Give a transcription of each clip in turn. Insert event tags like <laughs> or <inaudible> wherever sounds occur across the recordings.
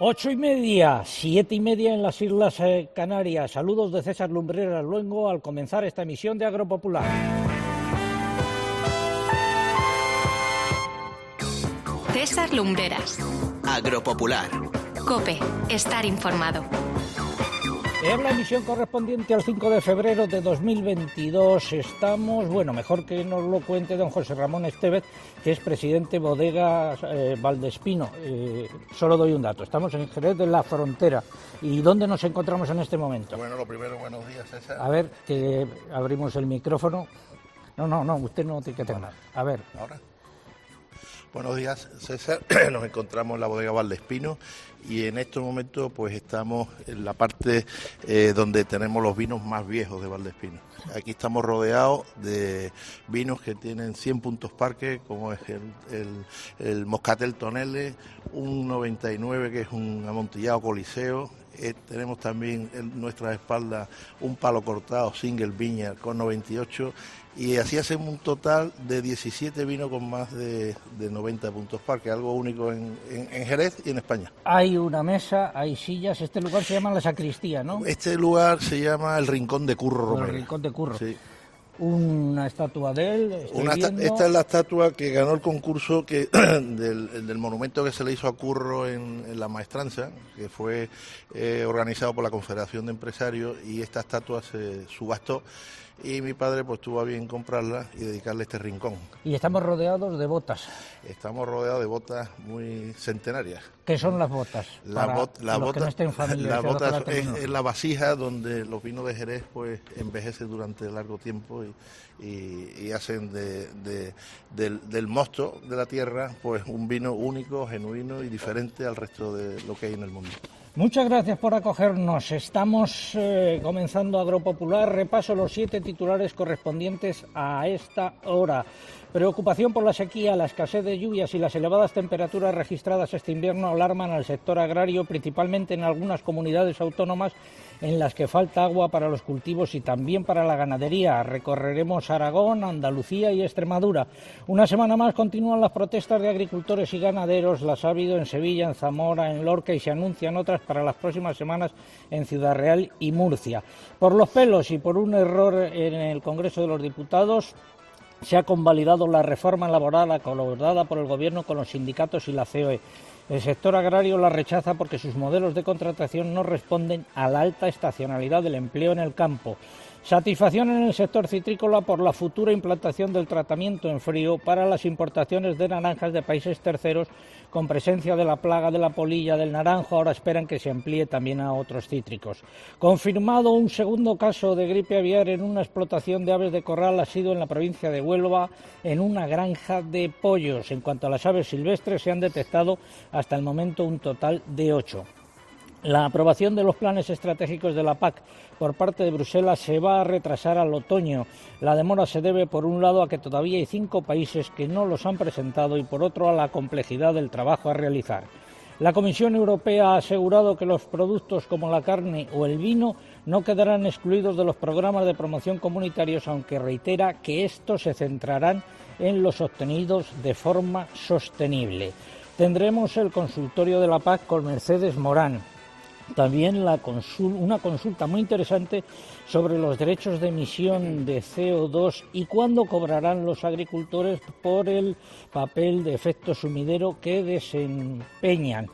Ocho y media, siete y media en las Islas eh, Canarias. Saludos de César Lumbreras Luengo al comenzar esta emisión de Agropopular. César Lumbreras. Agropopular. Cope, estar informado. En la emisión correspondiente al 5 de febrero de 2022 estamos, bueno, mejor que nos lo cuente don José Ramón Estevez, que es presidente Bodega eh, Valdespino. Eh, solo doy un dato, estamos en Jerez de la Frontera. ¿Y dónde nos encontramos en este momento? Bueno, lo primero, buenos días, César. A ver, que abrimos el micrófono. No, no, no, usted no tiene que tener. A ver. ¿Ahora? Buenos días, César. <clears throat> Nos encontramos en la bodega Valdespino y en estos momentos pues estamos en la parte eh, donde tenemos los vinos más viejos de Valdespino. Aquí estamos rodeados de vinos que tienen 100 puntos parque, como es el, el, Moscatel Tonele, un 99 que es un amontillado coliseo, eh, tenemos también en nuestra espalda un palo cortado single viña con 98 y así hacemos un total de 17 vinos con más de, 90 puntos parque, algo único en, Jerez y en España. Hay una mesa, hay sillas, este lugar se llama la sacristía, ¿no? Este lugar se llama el Rincón de Curro Romero. El Rincón de Curro. Sí. Una estatua de él. esta es la estatua que ganó el concurso que <clears throat> del, monumento que se le hizo a Curro en, la maestranza, que fue eh, organizado por la Confederación de Empresarios, y esta estatua se subastó y mi padre pues tuvo a bien comprarla y dedicarle este rincón. Y estamos rodeados de botas. Estamos rodeados de botas muy centenarias. ¿Qué son las botas? La, la bota, es, la vasija donde los vinos de Jerez pues envejecen durante largo tiempo y, hacen del, del mosto de la tierra pues un vino único, genuino y diferente al resto de lo que hay en el mundo. Muchas gracias por acogernos. Estamos eh, comenzando Agropopular. Repaso los siete titulares correspondientes a esta hora. Preocupación por la sequía, la escasez de lluvias y las elevadas temperaturas registradas este invierno alarman al sector agrario, principalmente en algunas comunidades autónomas en las que falta agua para los cultivos y también para la ganadería. Recorreremos Aragón, Andalucía y Extremadura. Una semana más continúan las protestas de agricultores y ganaderos. Las ha habido en Sevilla, en Zamora, en Lorca y se anuncian otras para las próximas semanas en Ciudad Real y Murcia. Por los pelos y por un error en el Congreso de los Diputados, se ha convalidado la reforma laboral acordada por el Gobierno con los sindicatos y la COE. El sector agrario la rechaza porque sus modelos de contratación no responden a la alta estacionalidad del empleo en el campo. Satisfacción en el sector citrícola por la futura implantación del tratamiento en frío para las importaciones de naranjas de países terceros con presencia de la plaga de la polilla del naranjo. Ahora esperan que se amplíe también a otros cítricos. Confirmado un segundo caso de gripe aviar en una explotación de aves de corral ha sido en la provincia de Huelva en una granja de pollos. En cuanto a las aves silvestres se han detectado hasta el momento un total de ocho. La aprobación de los planes estratégicos de la PAC por parte de Bruselas se va a retrasar al otoño. La demora se debe, por un lado, a que todavía hay cinco países que no los han presentado y, por otro, a la complejidad del trabajo a realizar. La Comisión Europea ha asegurado que los productos como la carne o el vino no quedarán excluidos de los programas de promoción comunitarios, aunque reitera que estos se centrarán en los obtenidos de forma sostenible. Tendremos el consultorio de la PAC con Mercedes Morán, también una consulta muy interesante sobre los derechos de emisión de CO2 y cuándo cobrarán los agricultores por el papel de efecto sumidero que desempeñan.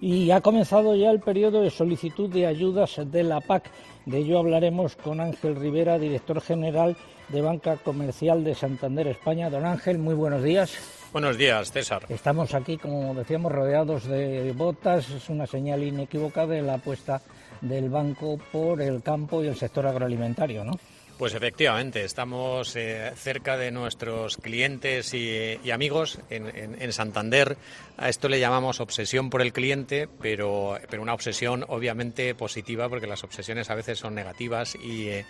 Y ha comenzado ya el periodo de solicitud de ayudas de la PAC. De ello hablaremos con Ángel Rivera, director general de Banca Comercial de Santander, España. Don Ángel, muy buenos días. Buenos días, César. Estamos aquí, como decíamos, rodeados de botas. Es una señal inequívoca de la apuesta del banco por el campo y el sector agroalimentario, ¿no? Pues efectivamente, estamos eh, cerca de nuestros clientes y, amigos en, Santander. A esto le llamamos obsesión por el cliente, pero, pero una obsesión obviamente positiva, porque las obsesiones a veces son negativas y, eh,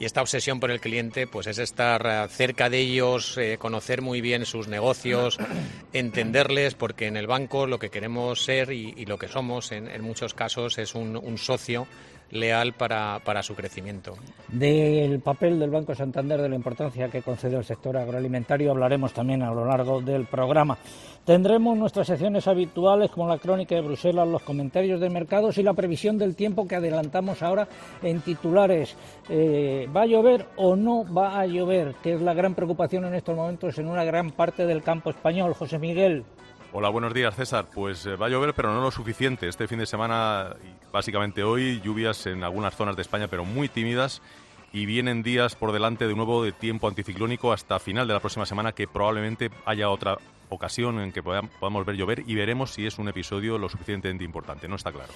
esta obsesión por el cliente pues es estar eh, cerca de ellos, conocer muy bien sus negocios, <coughs> entenderles, porque en el banco lo que queremos ser y, lo que somos en, muchos casos es un socio leal para, para su crecimiento. Del papel del Banco Santander, de la importancia que concede al sector agroalimentario, hablaremos también a lo largo del programa. Tendremos nuestras secciones habituales como la crónica de Bruselas, los comentarios de mercados y la previsión del tiempo que adelantamos ahora en titulares. Eh, ¿Va a llover o no va a llover? Que es la gran preocupación en estos momentos en una gran parte del campo español. José Miguel. Hola, buenos días, César. Pues eh, va a llover, pero no lo suficiente. Este fin de semana, básicamente hoy, lluvias en algunas zonas de España, pero muy tímidas. Y vienen días por delante de nuevo de tiempo anticiclónico hasta final de la próxima semana, que probablemente haya otra ocasión en que podamos ver llover y veremos si es un episodio lo suficientemente importante. No está claro.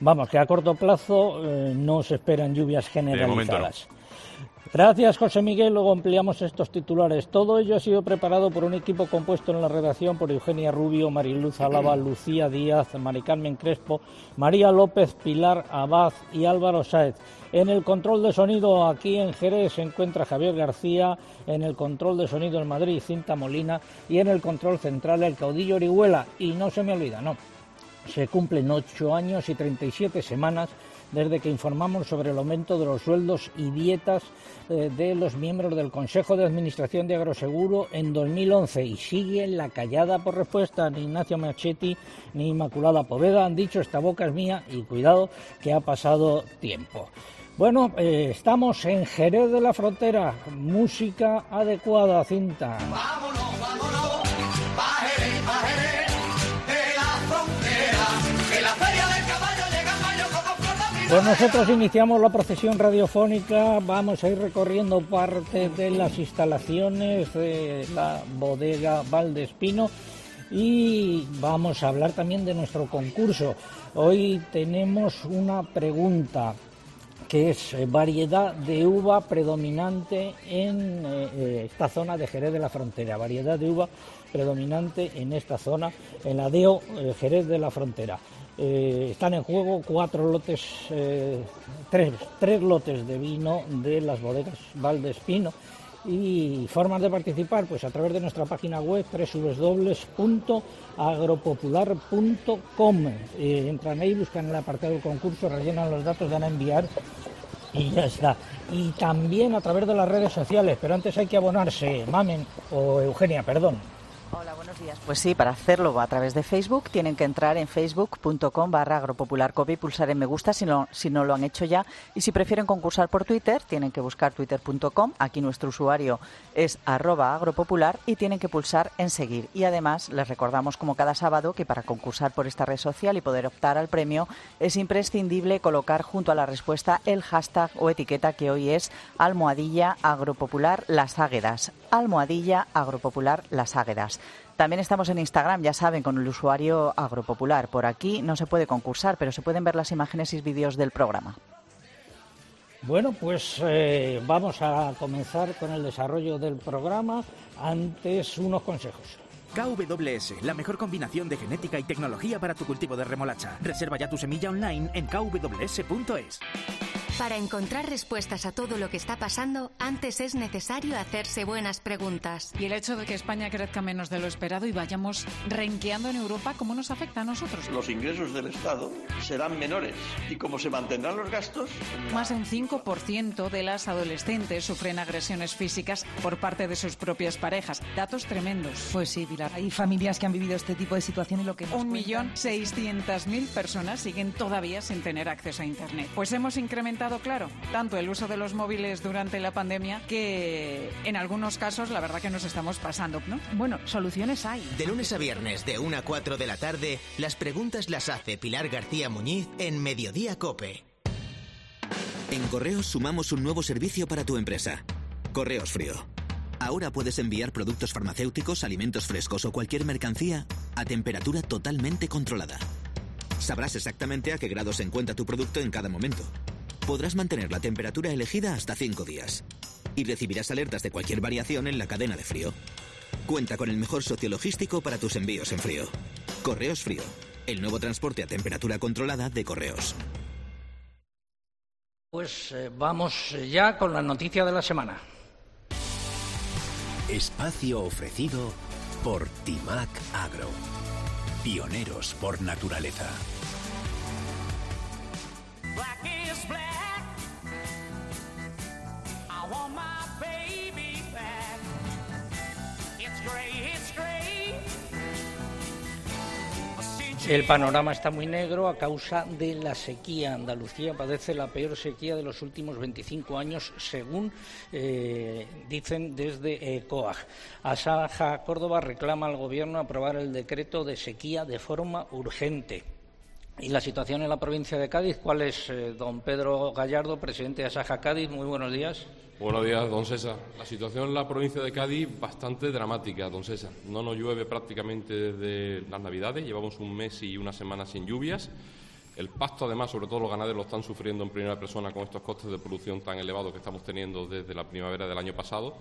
Vamos, que a corto plazo eh, no se esperan lluvias generalizadas. Gracias, José Miguel. Luego ampliamos estos titulares. Todo ello ha sido preparado por un equipo compuesto en la redacción por Eugenia Rubio, Mariluz Alaba, Lucía Díaz, Mari Carmen Crespo, María López, Pilar Abad y Álvaro Sáez. En el control de sonido aquí en Jerez se encuentra Javier García, en el control de sonido en Madrid Cinta Molina y en el control central el caudillo Orihuela. Y no se me olvida, no, se cumplen ocho años y 37 semanas desde que informamos sobre el aumento de los sueldos y dietas eh, de los miembros del Consejo de Administración de Agroseguro en 2011 y sigue la callada por respuesta. Ni Ignacio Machetti ni Inmaculada Poveda han dicho esta boca es mía y cuidado que ha pasado tiempo. Bueno, eh, estamos en Jerez de la Frontera, música adecuada, cinta. Pues nosotros iniciamos la procesión radiofónica, vamos a ir recorriendo parte de las instalaciones de la bodega Valdespino y vamos a hablar también de nuestro concurso. Hoy tenemos una pregunta que es eh, variedad de uva predominante en eh, eh, esta zona de Jerez de la Frontera, variedad de uva predominante en esta zona, en la DEO Jerez de la Frontera. Eh, están en juego cuatro lotes, eh, tres, tres, lotes de vino de las bodegas Valdespino y formas de participar pues a través de nuestra página web www.agropopular.com eh, entran ahí, buscan el apartado del concurso, rellenan los datos, dan a enviar y ya está. Y también a través de las redes sociales, pero antes hay que abonarse, Mamen o Eugenia, perdón. Pues sí, para hacerlo a través de Facebook tienen que entrar en facebook.com barra y pulsar en me gusta si no, si no lo han hecho ya. Y si prefieren concursar por Twitter, tienen que buscar twitter.com. Aquí nuestro usuario es arroba agropopular y tienen que pulsar en seguir. Y además les recordamos como cada sábado que para concursar por esta red social y poder optar al premio es imprescindible colocar junto a la respuesta el hashtag o etiqueta que hoy es almohadilla agropopular las águedas. Almohadilla agropopular las águedas. También estamos en Instagram, ya saben, con el usuario Agropopular. Por aquí no se puede concursar, pero se pueden ver las imágenes y vídeos del programa. Bueno, pues eh, vamos a comenzar con el desarrollo del programa. Antes, unos consejos. KWS, la mejor combinación de genética y tecnología para tu cultivo de remolacha. Reserva ya tu semilla online en kws.es. Para encontrar respuestas a todo lo que está pasando, antes es necesario hacerse buenas preguntas. Y el hecho de que España crezca menos de lo esperado y vayamos renqueando en Europa, ¿cómo nos afecta a nosotros? Los ingresos del Estado serán menores y cómo se mantendrán los gastos. Más de un 5% de las adolescentes sufren agresiones físicas por parte de sus propias parejas. Datos tremendos. Pues sí, Pilar. Hay familias que han vivido este tipo de situación y lo que Un millón seiscientas mil personas siguen todavía sin tener acceso a Internet. Pues hemos incrementado claro, tanto el uso de los móviles durante la pandemia que en algunos casos la verdad que nos estamos pasando, ¿no? Bueno, soluciones hay. De lunes a viernes de 1 a 4 de la tarde, las preguntas las hace Pilar García Muñiz en Mediodía Cope. En Correos sumamos un nuevo servicio para tu empresa. Correos Frío. Ahora puedes enviar productos farmacéuticos, alimentos frescos o cualquier mercancía a temperatura totalmente controlada. Sabrás exactamente a qué grado se encuentra tu producto en cada momento podrás mantener la temperatura elegida hasta 5 días y recibirás alertas de cualquier variación en la cadena de frío. Cuenta con el mejor socio logístico para tus envíos en frío. Correos Frío, el nuevo transporte a temperatura controlada de correos. Pues eh, vamos ya con la noticia de la semana. Espacio ofrecido por Timac Agro. Pioneros por naturaleza. El panorama está muy negro a causa de la sequía. Andalucía padece la peor sequía de los últimos 25 años, según eh, dicen desde eh, COAG. Asaja Córdoba reclama al Gobierno aprobar el decreto de sequía de forma urgente. Y la situación en la provincia de Cádiz, ¿cuál es, eh, don Pedro Gallardo, presidente de Asaja Cádiz? Muy buenos días. Buenos días, don César. La situación en la provincia de Cádiz bastante dramática, don César. No nos llueve prácticamente desde las Navidades, llevamos un mes y una semana sin lluvias. El pasto, además, sobre todo los ganaderos lo están sufriendo en primera persona con estos costes de producción tan elevados que estamos teniendo desde la primavera del año pasado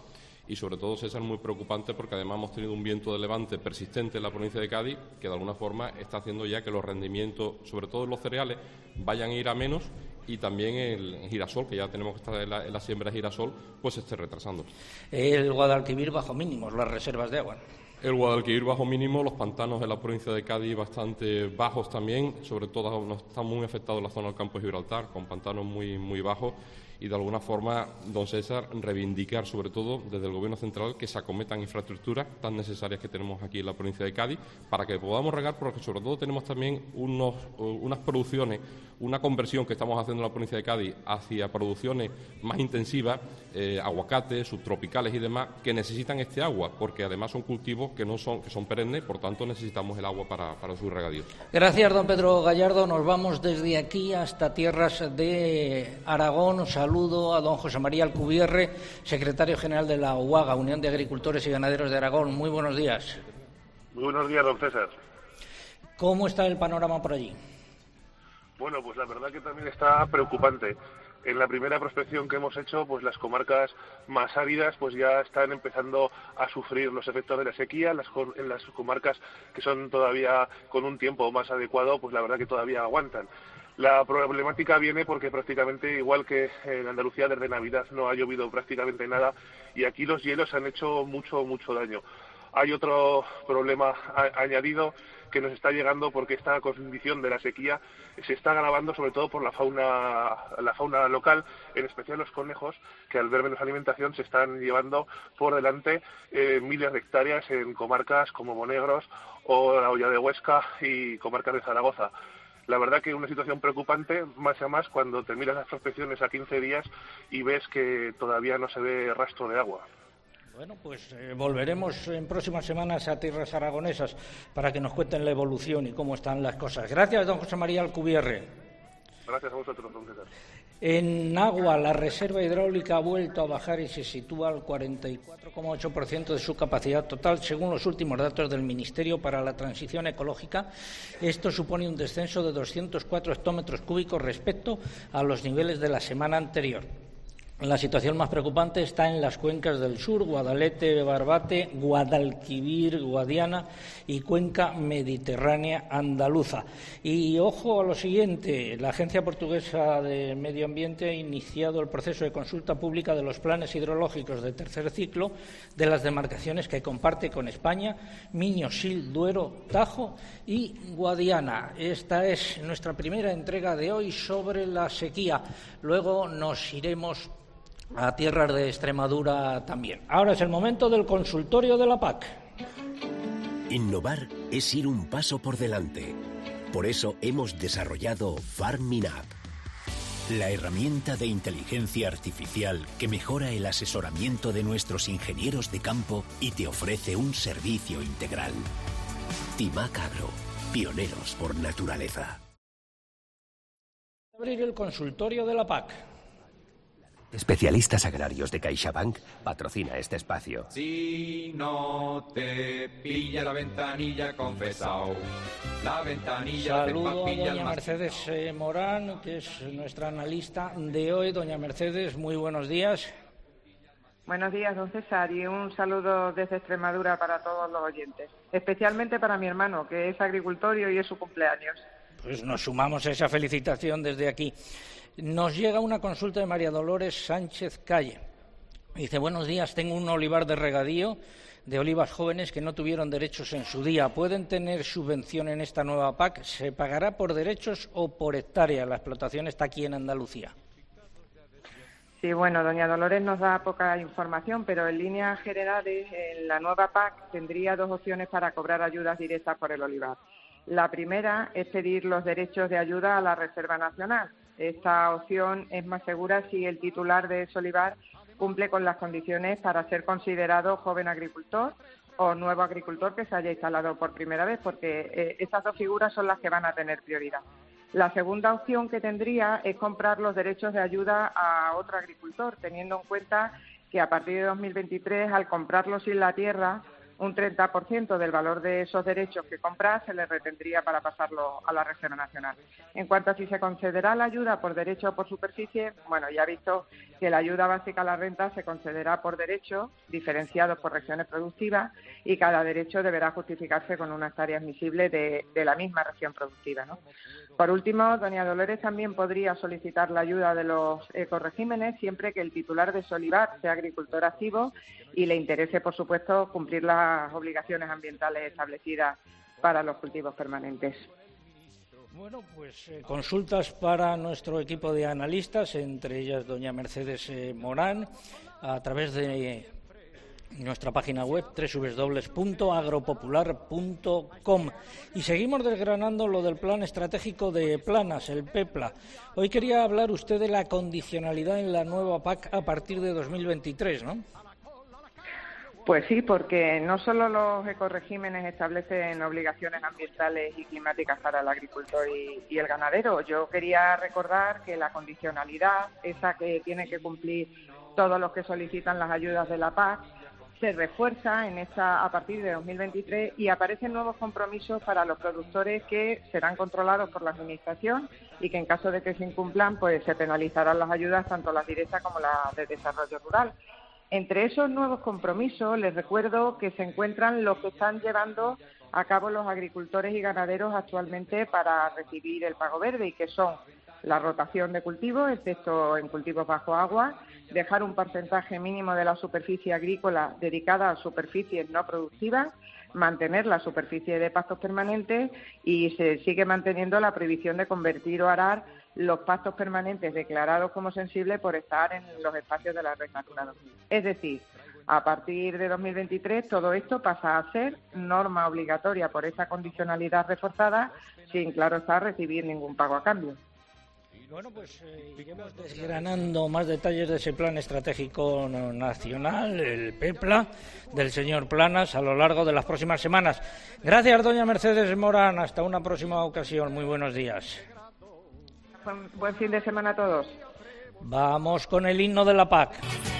y sobre todo César muy preocupante porque además hemos tenido un viento de levante persistente en la provincia de Cádiz que de alguna forma está haciendo ya que los rendimientos, sobre todo en los cereales, vayan a ir a menos y también el girasol, que ya tenemos que estar en la, siembra de girasol, pues se esté retrasando. El Guadalquivir bajo mínimos, las reservas de agua. El Guadalquivir bajo mínimo, los pantanos en la provincia de Cádiz bastante bajos también, sobre todo nos está muy afectado la zona del campo de Gibraltar, con pantanos muy, muy bajos y de alguna forma, don César, reivindicar sobre todo desde el Gobierno central que se acometan infraestructuras tan necesarias que tenemos aquí en la provincia de Cádiz para que podamos regar, porque sobre todo tenemos también unos, unas producciones, una conversión que estamos haciendo en la provincia de Cádiz hacia producciones más intensivas, eh, aguacates, subtropicales y demás, que necesitan este agua, porque además son cultivos que no son, que son perennes, por tanto necesitamos el agua para, para su regadío. Gracias, don Pedro Gallardo. Nos vamos desde aquí hasta tierras de Aragón. Saludo a don José María Alcubierre, secretario general de la UAGA, Unión de Agricultores y Ganaderos de Aragón. Muy buenos días. Muy buenos días, don César. ¿Cómo está el panorama por allí? Bueno, pues la verdad que también está preocupante. En la primera prospección que hemos hecho, pues las comarcas más áridas pues ya están empezando a sufrir los efectos de la sequía. en las comarcas que son todavía con un tiempo más adecuado, pues la verdad que todavía aguantan. La problemática viene porque prácticamente, igual que en Andalucía desde Navidad no ha llovido prácticamente nada y aquí los hielos han hecho mucho, mucho daño. Hay otro problema añadido que nos está llegando porque esta condición de la sequía se está agravando sobre todo por la fauna, la fauna local, en especial los conejos, que al ver menos alimentación se están llevando por delante eh, miles de hectáreas en comarcas como Monegros o la Olla de Huesca y comarcas de Zaragoza. La verdad que una situación preocupante, más a más cuando terminas las prospecciones a 15 días y ves que todavía no se ve rastro de agua. Bueno, pues eh, volveremos en próximas semanas a tierras aragonesas para que nos cuenten la evolución y cómo están las cosas. Gracias, don José María Alcubierre. Gracias a vosotros, don César. En agua, la reserva hidráulica ha vuelto a bajar y se sitúa al 44,8% de su capacidad total, según los últimos datos del Ministerio para la Transición Ecológica. Esto supone un descenso de 204 hectómetros cúbicos respecto a los niveles de la semana anterior. La situación más preocupante está en las cuencas del sur, Guadalete, Barbate, Guadalquivir, Guadiana y cuenca mediterránea andaluza. Y ojo a lo siguiente, la Agencia Portuguesa de Medio Ambiente ha iniciado el proceso de consulta pública de los planes hidrológicos de tercer ciclo de las demarcaciones que comparte con España, Miño, Sil, Duero, Tajo y Guadiana. Esta es nuestra primera entrega de hoy sobre la sequía. Luego nos iremos a tierras de Extremadura también. Ahora es el momento del consultorio de la PAC. Innovar es ir un paso por delante. Por eso hemos desarrollado FarmInApp, la herramienta de inteligencia artificial que mejora el asesoramiento de nuestros ingenieros de campo y te ofrece un servicio integral. Timac Agro, pioneros por naturaleza. Abrir el consultorio de la PAC. Especialistas agrarios de CaixaBank patrocina este espacio. Si no te pilla la ventanilla, confesao. La ventanilla Saludo a doña Mercedes eh, Morán, que es nuestra analista de hoy. Doña Mercedes, muy buenos días. Buenos días, don César, y un saludo desde Extremadura para todos los oyentes, especialmente para mi hermano, que es agricultor y hoy es su cumpleaños. Pues nos sumamos a esa felicitación desde aquí. Nos llega una consulta de María Dolores Sánchez Calle. Dice, buenos días, tengo un olivar de regadío de olivas jóvenes que no tuvieron derechos en su día. ¿Pueden tener subvención en esta nueva PAC? ¿Se pagará por derechos o por hectárea? La explotación está aquí en Andalucía. Sí, bueno, doña Dolores nos da poca información, pero en líneas generales, en la nueva PAC tendría dos opciones para cobrar ayudas directas por el olivar. La primera es pedir los derechos de ayuda a la Reserva Nacional. Esta opción es más segura si el titular de Solivar cumple con las condiciones para ser considerado joven agricultor o nuevo agricultor que se haya instalado por primera vez, porque eh, estas dos figuras son las que van a tener prioridad. La segunda opción que tendría es comprar los derechos de ayuda a otro agricultor, teniendo en cuenta que a partir de 2023, al comprarlos sin la tierra, un 30% del valor de esos derechos que compra se le retendría para pasarlo a la Reserva Nacional. En cuanto a si se concederá la ayuda por derecho o por superficie, bueno, ya ha visto que la ayuda básica a la renta se concederá por derecho, diferenciado por regiones productivas, y cada derecho deberá justificarse con una hectárea admisible de, la misma región productiva. Por último, doña Dolores también podría solicitar la ayuda de los ecoregímenes siempre que el titular de Solivar sea agricultor activo y le interese, por supuesto, cumplir obligaciones ambientales establecidas para los cultivos permanentes. Bueno, pues eh, consultas para nuestro equipo de analistas, entre ellas doña Mercedes eh, Morán, a través de nuestra página web www.agropopular.com y seguimos desgranando lo del plan estratégico de Planas, el PEPLA. Hoy quería hablar usted de la condicionalidad en la nueva PAC a partir de 2023, ¿no? Pues sí, porque no solo los ecoregímenes establecen obligaciones ambientales y climáticas para el agricultor y, el ganadero. Yo quería recordar que la condicionalidad, esa que tiene que cumplir todos los que solicitan las ayudas de la PAC, se refuerza en esta, a partir de 2023 y aparecen nuevos compromisos para los productores que serán controlados por la Administración y que en caso de que se incumplan pues se penalizarán las ayudas tanto las directas como las de desarrollo rural. Entre esos nuevos compromisos les recuerdo que se encuentran los que están llevando a cabo los agricultores y ganaderos actualmente para recibir el pago verde y que son la rotación de cultivos, excepto en cultivos bajo agua, dejar un porcentaje mínimo de la superficie agrícola dedicada a superficies no productivas, mantener la superficie de pastos permanentes y se sigue manteniendo la prohibición de convertir o arar los pastos permanentes declarados como sensibles por estar en los espacios de la red Natura 2000. Es decir, a partir de 2023 todo esto pasa a ser norma obligatoria por esa condicionalidad reforzada sin, claro está, recibir ningún pago a cambio. Bueno, pues eh, desgranando más detalles de ese plan estratégico nacional, el PEPLA, del señor Planas, a lo largo de las próximas semanas. Gracias, doña Mercedes Morán. Hasta una próxima ocasión. Muy buenos días. Buen, fin de semana a todos. Vamos con el himno de la PAC.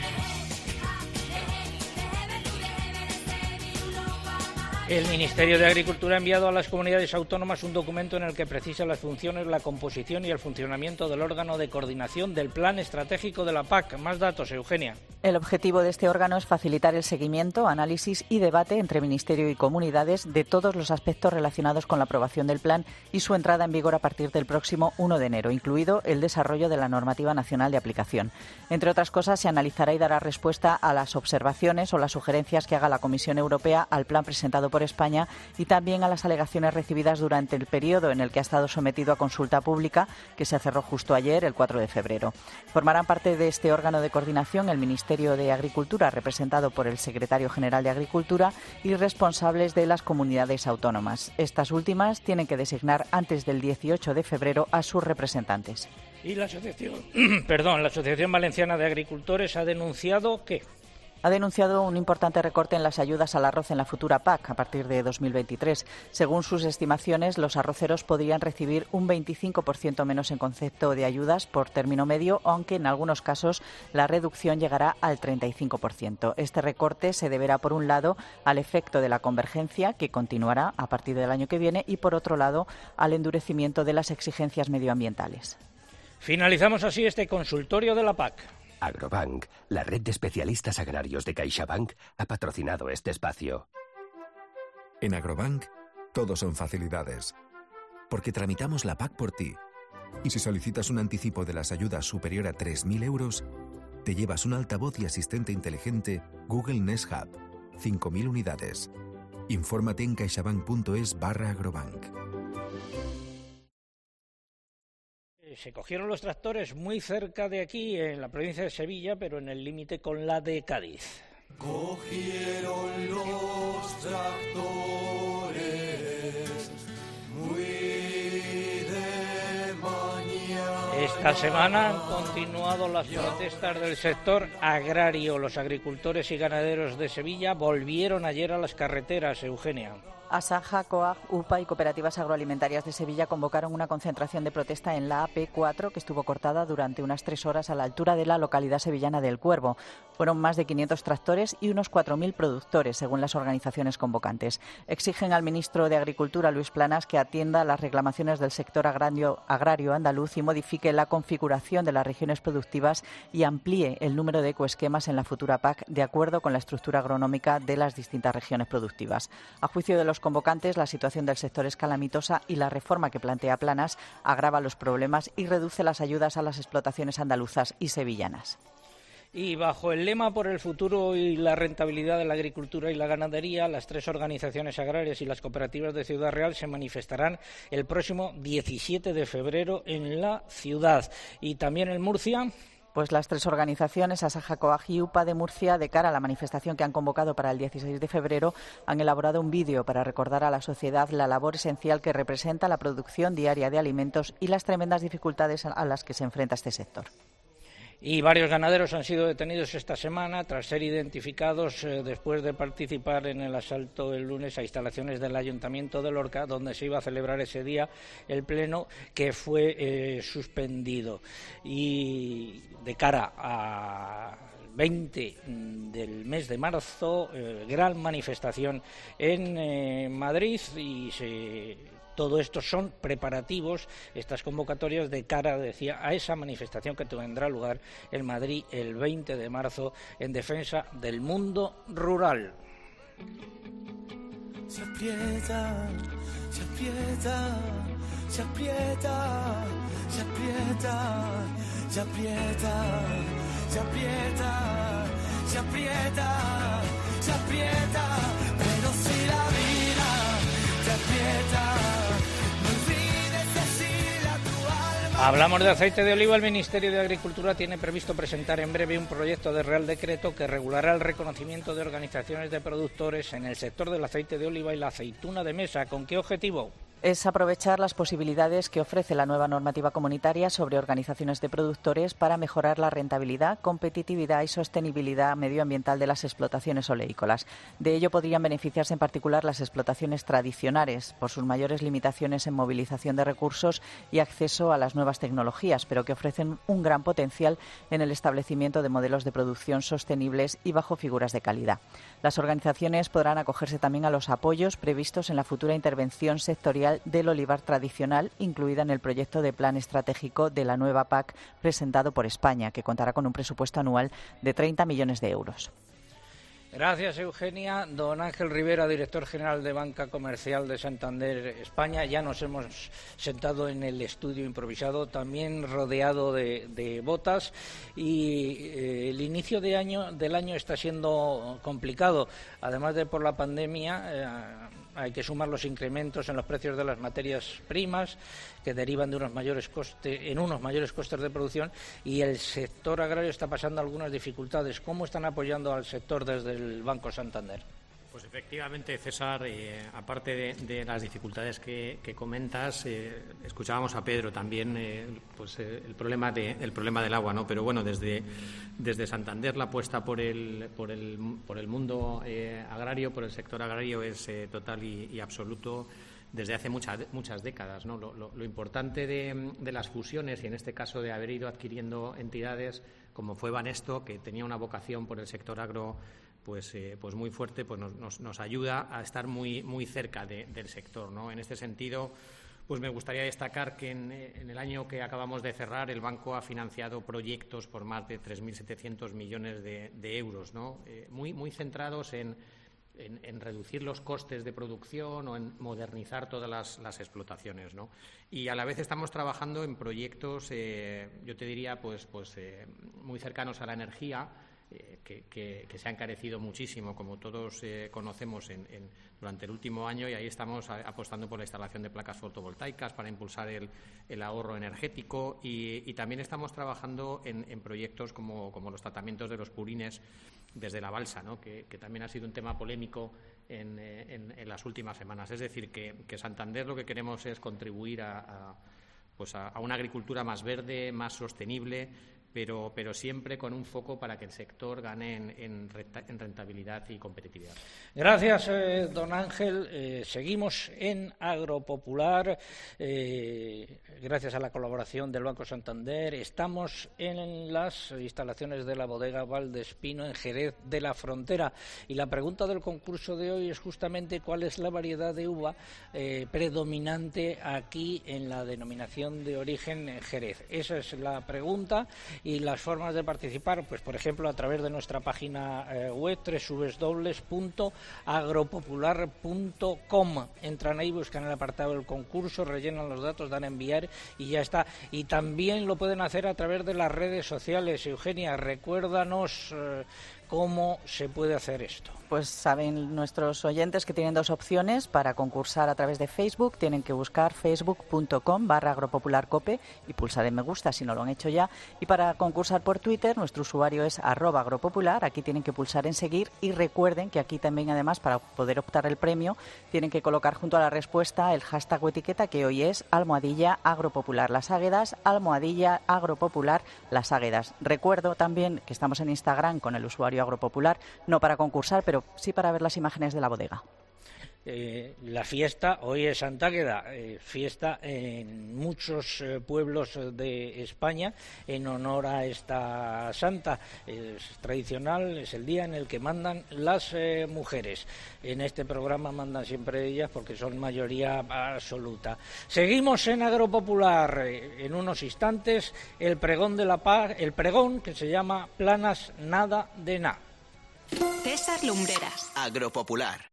El Ministerio de Agricultura ha enviado a las comunidades autónomas un documento en el que precisa las funciones, la composición y el funcionamiento del órgano de coordinación del Plan Estratégico de la PAC. Más datos, Eugenia. El objetivo de este órgano es facilitar el seguimiento, análisis y debate entre Ministerio y comunidades de todos los aspectos relacionados con la aprobación del plan y su entrada en vigor a partir del próximo 1 de enero, incluido el desarrollo de la normativa nacional de aplicación. Entre otras cosas, se analizará y dará respuesta a las observaciones o las sugerencias que haga la Comisión Europea al plan presentado por España y también a las alegaciones recibidas durante el periodo en el que ha estado sometido a consulta pública, que se cerró justo ayer, el 4 de febrero. Formarán parte de este órgano de coordinación el Ministerio de Agricultura, representado por el Secretario General de Agricultura, y responsables de las comunidades autónomas. Estas últimas tienen que designar antes del 18 de febrero a sus representantes. Y la Asociación, <clears throat> perdón, la Asociación Valenciana de Agricultores ha denunciado que ha denunciado un importante recorte en las ayudas al arroz en la futura PAC a partir de 2023. Según sus estimaciones, los arroceros podrían recibir un 25% menos en concepto de ayudas por término medio, aunque en algunos casos la reducción llegará al 35%. Este recorte se deberá, por un lado, al efecto de la convergencia, que continuará a partir del año que viene, y, por otro lado, al endurecimiento de las exigencias medioambientales. Finalizamos así este consultorio de la PAC. Agrobank, la red de especialistas agrarios de CaixaBank, ha patrocinado este espacio. En Agrobank, todo son facilidades. Porque tramitamos la PAC por ti. Y si solicitas un anticipo de las ayudas superior a 3.000 euros, te llevas un altavoz y asistente inteligente Google Nest Hub. 5.000 unidades. Infórmate en caixabank.es barra agrobank. Eh, se cogieron los tractores muy cerca de aquí, en la provincia de Sevilla, pero en el límite con la de Cádiz. Cogieron los tractores muy de mañana. Esta semana han continuado las protestas del sector agrario. Los agricultores y ganaderos de Sevilla volvieron ayer a las carreteras, Eugenia. Asaja, COAG, UPA y cooperativas agroalimentarias de Sevilla convocaron una concentración de protesta en la AP4 que estuvo cortada durante unas tres horas a la altura de la localidad sevillana del Cuervo. Fueron más de 500 tractores y unos 4.000 productores, según las organizaciones convocantes. Exigen al ministro de Agricultura, Luis Planas, que atienda las reclamaciones del sector agrario, agrario andaluz y modifique la configuración de las regiones productivas y amplíe el número de ecoesquemas en la futura PAC de acuerdo con la estructura agronómica de las distintas regiones productivas. A juicio de los convocantes, la situación del sector es calamitosa y la reforma que plantea Planas agrava los problemas y reduce las ayudas a las explotaciones andaluzas y sevillanas. Y bajo el lema por el futuro y la rentabilidad de la agricultura y la ganadería, las tres organizaciones agrarias y las cooperativas de Ciudad Real se manifestarán el próximo 17 de febrero en la ciudad. Y también en Murcia pues las tres organizaciones, Asaja, Coag y UPA de Murcia, de cara a la manifestación que han convocado para el 16 de febrero, han elaborado un vídeo para recordar a la sociedad la labor esencial que representa la producción diaria de alimentos y las tremendas dificultades a las que se enfrenta este sector. Y varios ganaderos han sido detenidos esta semana tras ser identificados eh, después de participar en el asalto el lunes a instalaciones del Ayuntamiento de Lorca, donde se iba a celebrar ese día el pleno que fue eh, suspendido. Y de cara a 20 del mes de marzo, eh, gran manifestación en Madrid y se todo esto son preparativos, estas convocatorias de cara, decía, a esa manifestación que tendrá lugar en Madrid el 20 de marzo en defensa del mundo rural. Se aprieta, se aprieta, se aprieta, se aprieta, se aprieta, se aprieta, se aprieta, Hablamos de aceite de oliva. El Ministerio de Agricultura tiene previsto presentar en breve un proyecto de Real Decreto que regulará el reconocimiento de organizaciones de productores en el sector del aceite de oliva y la aceituna de mesa. ¿Con qué objetivo? Es aprovechar las posibilidades que ofrece la nueva normativa comunitaria sobre organizaciones de productores para mejorar la rentabilidad, competitividad y sostenibilidad medioambiental de las explotaciones oleícolas. De ello podrían beneficiarse en particular las explotaciones tradicionales por sus mayores limitaciones en movilización de recursos y acceso a las nuevas tecnologías, pero que ofrecen un gran potencial en el establecimiento de modelos de producción sostenibles y bajo figuras de calidad. Las organizaciones podrán acogerse también a los apoyos previstos en la futura intervención sectorial del olivar tradicional, incluida en el proyecto de plan estratégico de la nueva PAC presentado por España, que contará con un presupuesto anual de 30 millones de euros. Gracias, Eugenia. Don Ángel Rivera, director general de Banca Comercial de Santander, España. Ya nos hemos sentado en el estudio improvisado, también rodeado de, botas. Y eh, el inicio de año, del año está siendo complicado, además de por la pandemia. Eh, hay que sumar los incrementos en los precios de las materias primas que derivan de unos mayores costes, en unos mayores costes de producción y el sector agrario está pasando algunas dificultades. ¿Cómo están apoyando al sector desde el Banco Santander? Pues efectivamente, César, eh, aparte de, las dificultades que, comentas, eh, escuchábamos a Pedro también eh, pues, el, problema el problema del agua, ¿no? Pero bueno, desde, desde Santander la apuesta por el, por el, por el mundo agrario, por el sector agrario es total y, absoluto desde hace muchas, muchas décadas. ¿no? Lo, lo, importante de, de, las fusiones y en este caso de haber ido adquiriendo entidades como fue Banesto, que tenía una vocación por el sector agro pues, eh, pues muy fuerte, pues nos, nos, ayuda a estar muy, muy cerca del sector. ¿no? En este sentido, pues me gustaría destacar que en, el año que acabamos de cerrar el banco ha financiado proyectos por más de 3.700 millones de, euros, ¿no? Eh, muy, muy centrados en, en, reducir los costes de producción o en modernizar todas las, explotaciones. ¿no? Y a la vez estamos trabajando en proyectos, eh, yo te diría, pues, pues muy cercanos a la energía, eh, que, se ha encarecido muchísimo, como todos eh, conocemos, durante el último año y ahí estamos apostando por la instalación de placas fotovoltaicas para impulsar el, ahorro energético y, también estamos trabajando en, proyectos como, los tratamientos de los purines desde la balsa, que, también ha sido un tema polémico en, las últimas semanas. Es decir, que, Santander lo que queremos es contribuir a pues a una agricultura más verde, más sostenible, pero, pero siempre con un foco para que el sector gane en, en, en rentabilidad y competitividad. Gracias, eh, don Ángel. Eh, seguimos en Agropopular, eh, gracias a la colaboración del Banco Santander. Estamos en las instalaciones de la bodega Valdespino, en Jerez de la Frontera. Y la pregunta del concurso de hoy es justamente cuál es la variedad de uva predominante aquí en la denominación de origen Jerez. Esa es la pregunta y las formas de participar, pues por ejemplo a través de nuestra página eh, web www.agropopular.com. Entran ahí, buscan el apartado del concurso, rellenan los datos, dan a enviar y ya está. Y también lo pueden hacer a través de las redes sociales. Eugenia, recuérdanos eh, cómo se puede hacer esto. Pues saben nuestros oyentes que tienen dos opciones para concursar a través de Facebook. Tienen que buscar facebook.com barra agropopularcope y pulsar en me gusta si no lo han hecho ya. Y para concursar por Twitter, nuestro usuario es arroba agropopular. Aquí tienen que pulsar en seguir y recuerden que aquí también además para poder optar el premio tienen que colocar junto a la respuesta el hashtag o etiqueta que hoy es almohadilla agropopular las águedas, almohadilla agropopular las águedas. Recuerdo también que estamos en Instagram con el usuario agropopular, no para concursar, pero sí para ver las imágenes de la bodega. Eh, la fiesta hoy es Santa Queda, eh, fiesta en muchos eh, pueblos de España en honor a esta santa. Es tradicional, es el día en el que mandan las mujeres. En este programa mandan siempre ellas porque son mayoría absoluta. Seguimos en Agropopular. En unos instantes el pregón de la paz, el pregón que se llama Planas Nada de Na. César Lumbreras. Agropopular.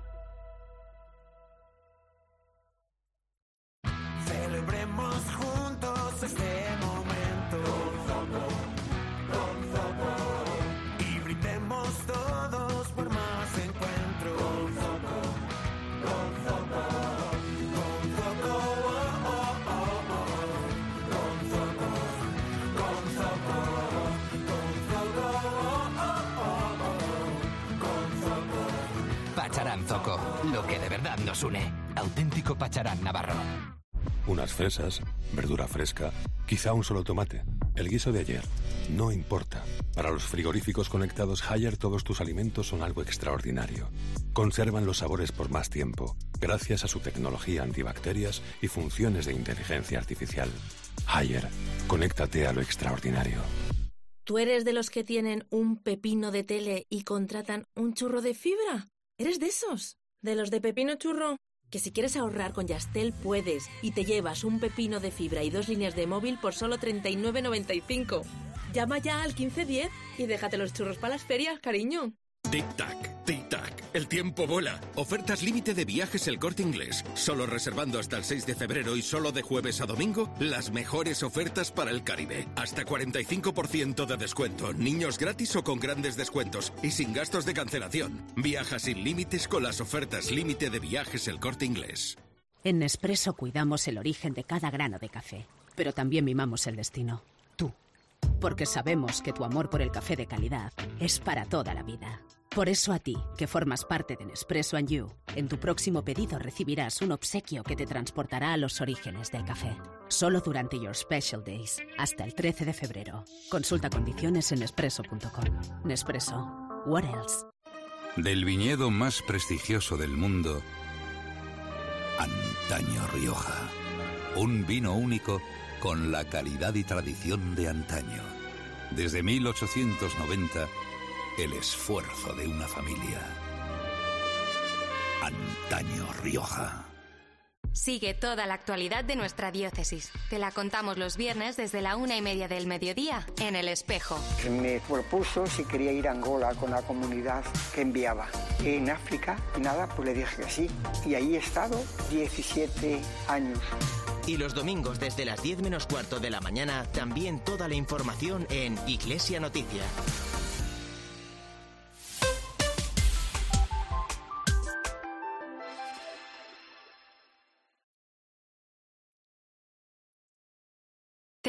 Zoco. Lo que de verdad nos une. Auténtico Pacharán Navarro. Unas fresas, verdura fresca, quizá un solo tomate. El guiso de ayer. No importa. Para los frigoríficos conectados Haier todos tus alimentos son algo extraordinario. Conservan los sabores por más tiempo, gracias a su tecnología antibacterias y funciones de inteligencia artificial. Haier, conéctate a lo extraordinario. ¿Tú eres de los que tienen un pepino de tele y contratan un churro de fibra? ¿Eres de esos? ¿De los de pepino churro? Que si quieres ahorrar con Yastel puedes y te llevas un pepino de fibra y dos líneas de móvil por solo 39.95. Llama ya al 1510 y déjate los churros para las ferias, cariño. Tic-tac, tic-tac. El tiempo vuela. Ofertas límite de viajes el corte inglés. Solo reservando hasta el 6 de febrero y solo de jueves a domingo, las mejores ofertas para el Caribe. Hasta 45% de descuento. Niños gratis o con grandes descuentos. Y sin gastos de cancelación. Viaja sin límites con las ofertas límite de viajes el corte inglés. En Nespresso cuidamos el origen de cada grano de café, pero también mimamos el destino. Tú. Porque sabemos que tu amor por el café de calidad es para toda la vida. Por eso a ti, que formas parte de Nespresso and You, en tu próximo pedido recibirás un obsequio que te transportará a los orígenes del café. Solo durante Your Special Days, hasta el 13 de febrero. Consulta condiciones en nespresso.com. Nespresso. What else? Del viñedo más prestigioso del mundo, Antaño Rioja. Un vino único con la calidad y tradición de antaño. Desde 1890, el esfuerzo de una familia. Antaño Rioja. Sigue toda la actualidad de nuestra diócesis. Te la contamos los viernes desde la una y media del mediodía en El Espejo. Me propuso si quería ir a Angola con la comunidad que enviaba. En África, y nada, pues le dije que sí. Y ahí he estado 17 años. Y los domingos desde las 10 menos cuarto de la mañana, también toda la información en Iglesia Noticia.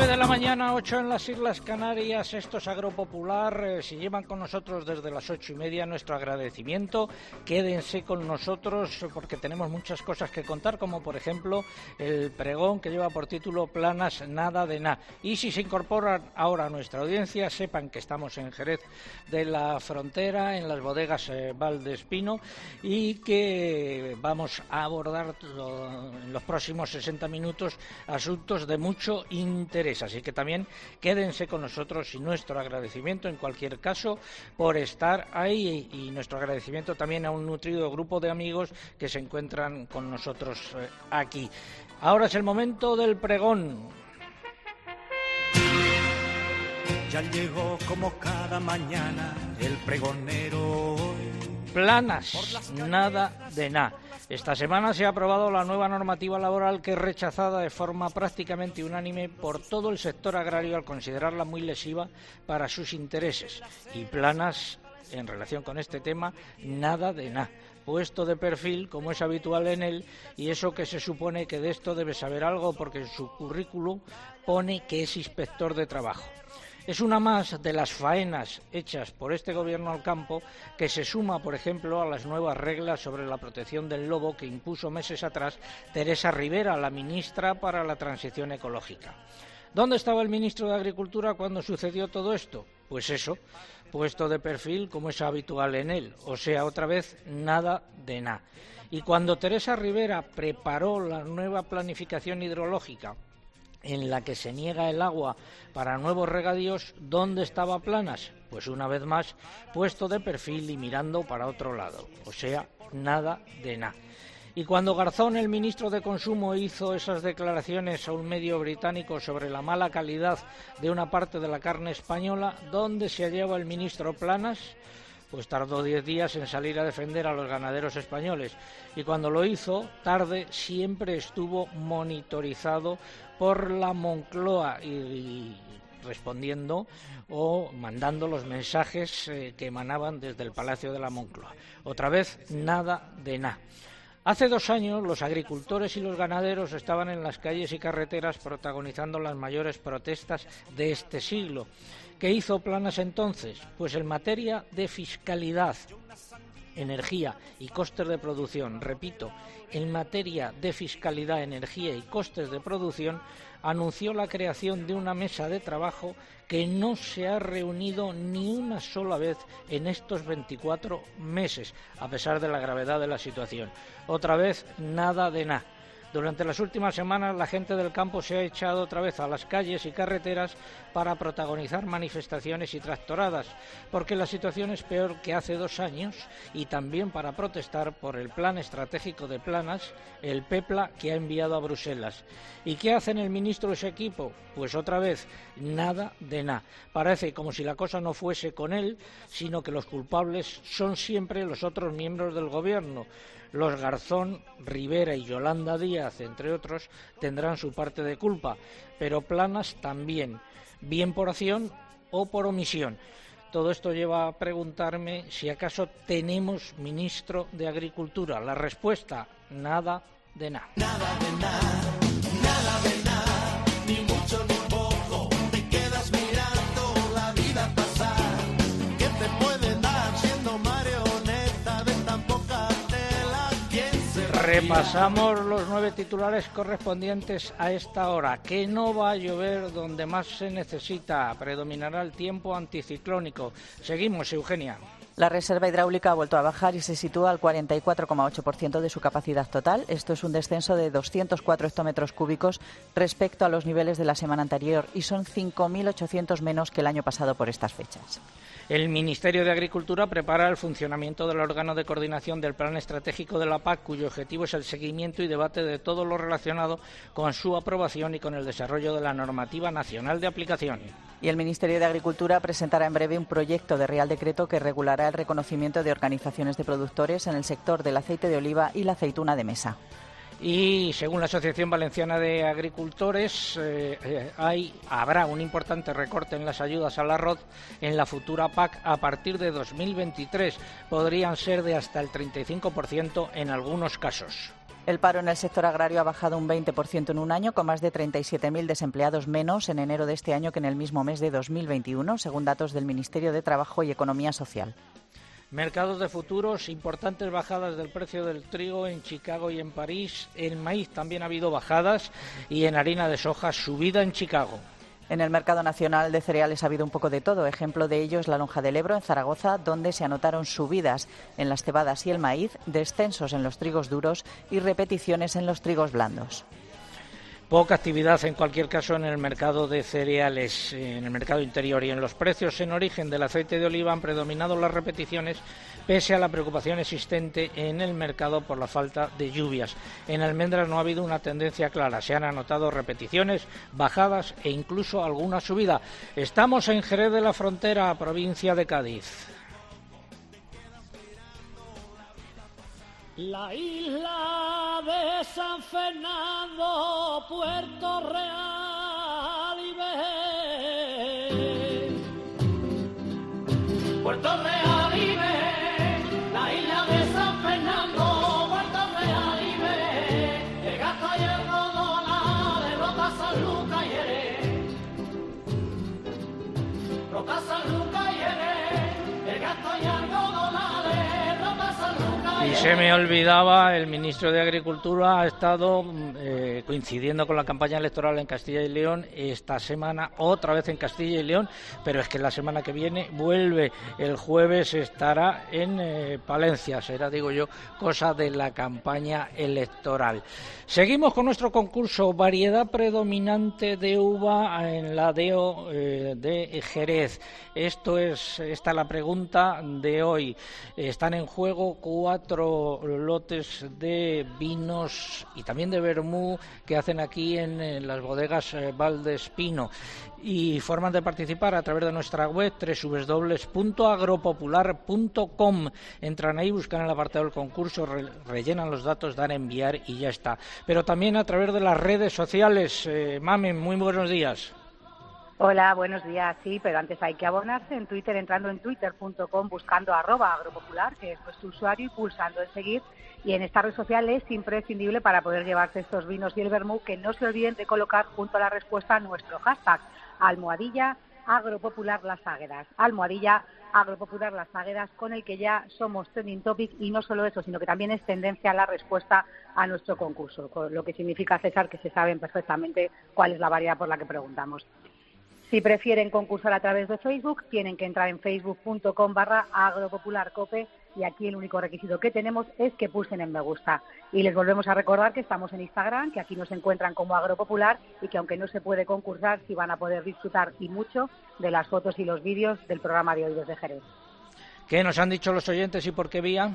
9 de la mañana, 8 en las Islas Canarias, esto es Agropopular. Eh, si llevan con nosotros desde las ocho y media, nuestro agradecimiento. Quédense con nosotros porque tenemos muchas cosas que contar, como por ejemplo el pregón que lleva por título Planas Nada de Nada. Y si se incorporan ahora a nuestra audiencia, sepan que estamos en Jerez de la Frontera, en las bodegas eh, Valdespino, y que vamos a abordar en los próximos 60 minutos asuntos de mucho interés. Así que también quédense con nosotros y nuestro agradecimiento en cualquier caso por estar ahí y nuestro agradecimiento también a un nutrido grupo de amigos que se encuentran con nosotros eh, aquí. Ahora es el momento del pregón. Ya llegó como cada mañana el pregonero. Planas, nada de nada. Esta semana se ha aprobado la nueva normativa laboral que es rechazada de forma prácticamente unánime por todo el sector agrario al considerarla muy lesiva para sus intereses. Y Planas, en relación con este tema, nada de nada. Puesto de perfil, como es habitual en él, y eso que se supone que de esto debe saber algo porque en su currículum pone que es inspector de trabajo. Es una más de las faenas hechas por este gobierno al campo que se suma, por ejemplo, a las nuevas reglas sobre la protección del lobo que impuso meses atrás Teresa Rivera, la ministra para la Transición Ecológica. ¿Dónde estaba el ministro de Agricultura cuando sucedió todo esto? Pues eso, puesto de perfil como es habitual en él, o sea, otra vez nada de nada. Y cuando Teresa Rivera preparó la nueva planificación hidrológica en la que se niega el agua para nuevos regadíos, ¿dónde estaba Planas? Pues una vez más, puesto de perfil y mirando para otro lado, o sea, nada de nada. Y cuando Garzón, el ministro de Consumo, hizo esas declaraciones a un medio británico sobre la mala calidad de una parte de la carne española, ¿dónde se hallaba el ministro Planas? Pues tardó diez días en salir a defender a los ganaderos españoles. Y cuando lo hizo, tarde, siempre estuvo monitorizado por la Moncloa y, respondiendo o mandando los mensajes eh, que emanaban desde el Palacio de la Moncloa. Otra vez, nada de nada. Hace dos años los agricultores y los ganaderos estaban en las calles y carreteras protagonizando las mayores protestas de este siglo. ¿Qué hizo Planas entonces? Pues en materia de fiscalidad, energía y costes de producción, repito, en materia de fiscalidad, energía y costes de producción, anunció la creación de una mesa de trabajo que no se ha reunido ni una sola vez en estos 24 meses, a pesar de la gravedad de la situación. Otra vez, nada de nada. Durante las últimas semanas la gente del campo se ha echado otra vez a las calles y carreteras para protagonizar manifestaciones y tractoradas, porque la situación es peor que hace dos años y también para protestar por el plan estratégico de Planas, el PEPLA, que ha enviado a Bruselas. ¿Y qué hacen el ministro y su equipo? Pues otra vez, nada de nada. Parece como si la cosa no fuese con él, sino que los culpables son siempre los otros miembros del gobierno. Los Garzón, Rivera y Yolanda Díaz, entre otros, tendrán su parte de culpa, pero Planas también, bien por acción o por omisión. Todo esto lleva a preguntarme si acaso tenemos ministro de Agricultura. La respuesta, nada de nada. Repasamos los nueve titulares correspondientes a esta hora. Que no va a llover donde más se necesita. Predominará el tiempo anticiclónico. Seguimos, Eugenia. La reserva hidráulica ha vuelto a bajar y se sitúa al 44,8% de su capacidad total. Esto es un descenso de 204 hectómetros cúbicos respecto a los niveles de la semana anterior y son 5.800 menos que el año pasado por estas fechas. El Ministerio de Agricultura prepara el funcionamiento del órgano de coordinación del Plan Estratégico de la PAC, cuyo objetivo es el seguimiento y debate de todo lo relacionado con su aprobación y con el desarrollo de la normativa nacional de aplicación. Y el Ministerio de Agricultura presentará en breve un proyecto de Real Decreto que regulará el reconocimiento de organizaciones de productores en el sector del aceite de oliva y la aceituna de mesa. Y según la Asociación Valenciana de Agricultores, eh, eh, habrá un importante recorte en las ayudas al arroz en la futura PAC a partir de 2023. Podrían ser de hasta el 35% en algunos casos. El paro en el sector agrario ha bajado un 20% en un año, con más de 37.000 desempleados menos en enero de este año que en el mismo mes de 2021, según datos del Ministerio de Trabajo y Economía Social. Mercados de futuros, importantes bajadas del precio del trigo en Chicago y en París. En maíz también ha habido bajadas y en harina de soja subida en Chicago. En el mercado nacional de cereales ha habido un poco de todo. Ejemplo de ello es la lonja del Ebro en Zaragoza, donde se anotaron subidas en las cebadas y el maíz, descensos en los trigos duros y repeticiones en los trigos blandos. Poca actividad en cualquier caso en el mercado de cereales, en el mercado interior y en los precios en origen del aceite de oliva han predominado las repeticiones pese a la preocupación existente en el mercado por la falta de lluvias. En almendras no ha habido una tendencia clara, se han anotado repeticiones, bajadas e incluso alguna subida. Estamos en Jerez de la Frontera, provincia de Cádiz. La isla de San Fernando, Puerto Real y ve. Puerto Real Y se me olvidaba, el ministro de Agricultura ha estado eh, coincidiendo con la campaña electoral en Castilla y León esta semana, otra vez en Castilla y León, pero es que la semana que viene vuelve, el jueves estará en eh, Palencia, será, digo yo, cosa de la campaña electoral. Seguimos con nuestro concurso, variedad predominante de uva en la DEO eh, de Jerez. Esto es, esta es la pregunta de hoy. Están en juego cuatro lotes de vinos y también de vermú que hacen aquí en, las bodegas eh, Valdespino y forman de participar a través de nuestra web www.agropopular.com. Entran ahí, buscan el apartado del concurso, re- rellenan los datos, dan enviar y ya está. Pero también a través de las redes sociales. Eh, Mamen, muy buenos días. Hola, buenos días. Sí, pero antes hay que abonarse en Twitter entrando en twitter.com buscando arroba agropopular, que es nuestro usuario, y pulsando en seguir. Y en esta red social es imprescindible para poder llevarse estos vinos y el vermú que no se olviden de colocar junto a la respuesta nuestro hashtag almohadilla agropopular las águedas. Almohadilla agropopular las águedas con el que ya somos trending topic y no solo eso, sino que también es tendencia la respuesta a nuestro concurso, con lo que significa César que se saben perfectamente cuál es la variedad por la que preguntamos. Si prefieren concursar a través de Facebook, tienen que entrar en facebook.com barra agropopularcope y aquí el único requisito que tenemos es que pulsen en me gusta. Y les volvemos a recordar que estamos en Instagram, que aquí nos encuentran como agropopular y que aunque no se puede concursar, sí van a poder disfrutar y mucho de las fotos y los vídeos del programa de hoy desde Jerez. ¿Qué nos han dicho los oyentes y por qué vía?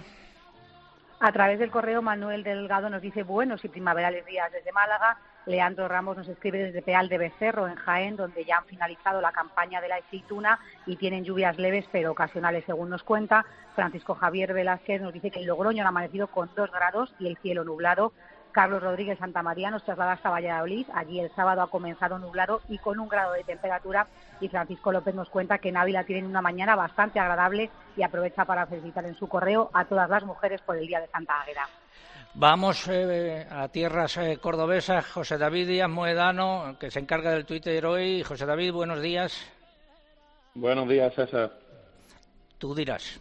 A través del correo, Manuel Delgado nos dice buenos y primaverales días desde Málaga. Leandro Ramos nos escribe desde Peal de Becerro, en Jaén, donde ya han finalizado la campaña de la aceituna y tienen lluvias leves pero ocasionales, según nos cuenta. Francisco Javier Velázquez nos dice que en Logroño han amanecido con dos grados y el cielo nublado. Carlos Rodríguez Santamaría nos traslada hasta Valladolid. Allí el sábado ha comenzado nublado y con un grado de temperatura. Y Francisco López nos cuenta que en Ávila tienen una mañana bastante agradable y aprovecha para felicitar en su correo a todas las mujeres por el Día de Santa Águeda. Vamos eh, a tierras eh, cordobesas. José David Díaz Moedano, que se encarga del Twitter hoy. José David, buenos días. Buenos días, César. Tú dirás.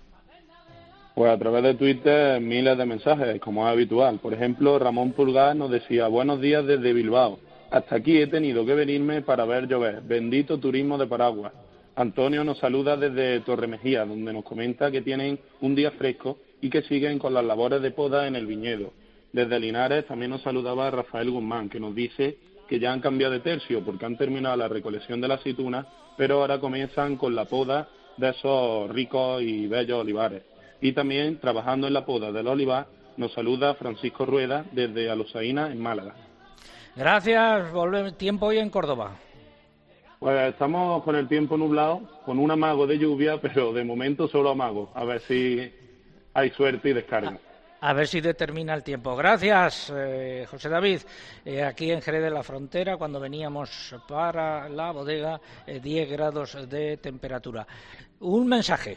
Pues a través de Twitter miles de mensajes, como es habitual. Por ejemplo, Ramón Pulgar nos decía, buenos días desde Bilbao. Hasta aquí he tenido que venirme para ver llover. Bendito turismo de Paraguas. Antonio nos saluda desde Torremejía, donde nos comenta que tienen un día fresco y que siguen con las labores de poda en el viñedo. Desde Linares también nos saludaba Rafael Guzmán, que nos dice que ya han cambiado de tercio porque han terminado la recolección de la aceituna, pero ahora comienzan con la poda de esos ricos y bellos olivares. Y también trabajando en la poda del olivar nos saluda Francisco Rueda desde Alosaína, en Málaga. Gracias. Volvemos tiempo hoy en Córdoba. Pues estamos con el tiempo nublado, con un amago de lluvia, pero de momento solo amago. A ver si hay suerte y descarga. A ver si determina el tiempo. Gracias, eh, José David. Eh, aquí en Jerez de la Frontera, cuando veníamos para la bodega, eh, 10 grados de temperatura. Un mensaje.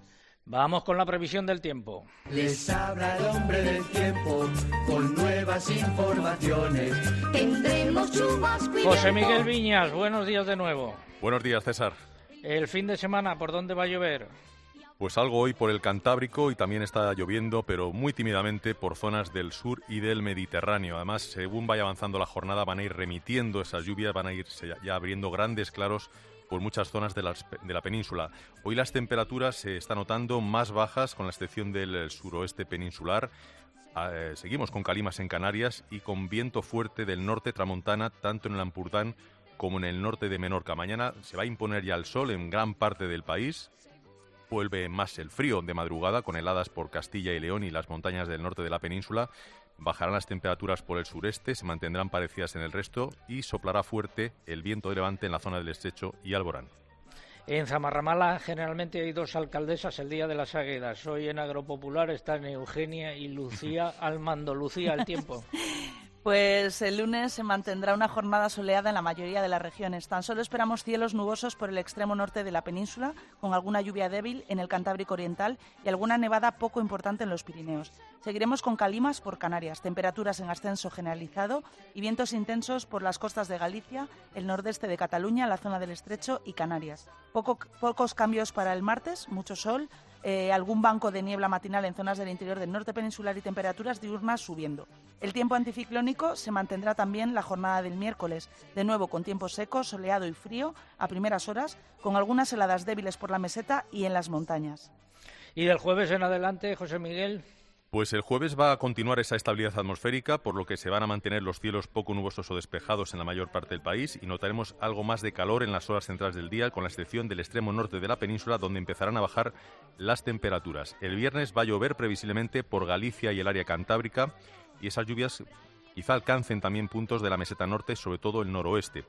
Vamos con la previsión del tiempo. Les habla el hombre del tiempo con nuevas informaciones. Tendremos chubasco y José. Miguel Viñas, buenos días de nuevo. Buenos días, César. El fin de semana, ¿por dónde va a llover? Pues algo hoy por el Cantábrico y también está lloviendo, pero muy tímidamente por zonas del sur y del Mediterráneo. Además, según vaya avanzando la jornada, van a ir remitiendo esas lluvias, van a irse ya- ya abriendo grandes claros por muchas zonas de, las- de la península. Hoy las temperaturas se están notando más bajas, con la excepción del suroeste peninsular. Ah, eh, seguimos con calimas en Canarias y con viento fuerte del norte tramontana, tanto en el Ampurdán como en el norte de Menorca. Mañana se va a imponer ya el sol en gran parte del país. Vuelve más el frío de madrugada, con heladas por Castilla y León y las montañas del norte de la península. Bajarán las temperaturas por el sureste, se mantendrán parecidas en el resto y soplará fuerte el viento de levante en la zona del estrecho y Alborán. En Zamarramala generalmente hay dos alcaldesas el día de las águilas. Hoy en Agropopular están Eugenia y Lucía <laughs> al mando. Lucía, el tiempo. <laughs> Pues el lunes se mantendrá una jornada soleada en la mayoría de las regiones. Tan solo esperamos cielos nubosos por el extremo norte de la península, con alguna lluvia débil en el Cantábrico Oriental y alguna nevada poco importante en los Pirineos. Seguiremos con calimas por Canarias, temperaturas en ascenso generalizado y vientos intensos por las costas de Galicia, el nordeste de Cataluña, la zona del Estrecho y Canarias. Poco- pocos cambios para el martes, mucho sol, eh, algún banco de niebla matinal en zonas del interior del norte peninsular y temperaturas diurnas subiendo. El tiempo anticiclónico se mantendrá también la jornada del miércoles, de nuevo con tiempo seco, soleado y frío a primeras horas, con algunas heladas débiles por la meseta y en las montañas. Y del jueves en adelante, José Miguel. Pues el jueves va a continuar esa estabilidad atmosférica, por lo que se van a mantener los cielos poco nubosos o despejados en la mayor parte del país y notaremos algo más de calor en las horas centrales del día, con la excepción del extremo norte de la península, donde empezarán a bajar las temperaturas. El viernes va a llover previsiblemente por Galicia y el área cantábrica y esas lluvias quizá alcancen también puntos de la meseta norte, sobre todo el noroeste.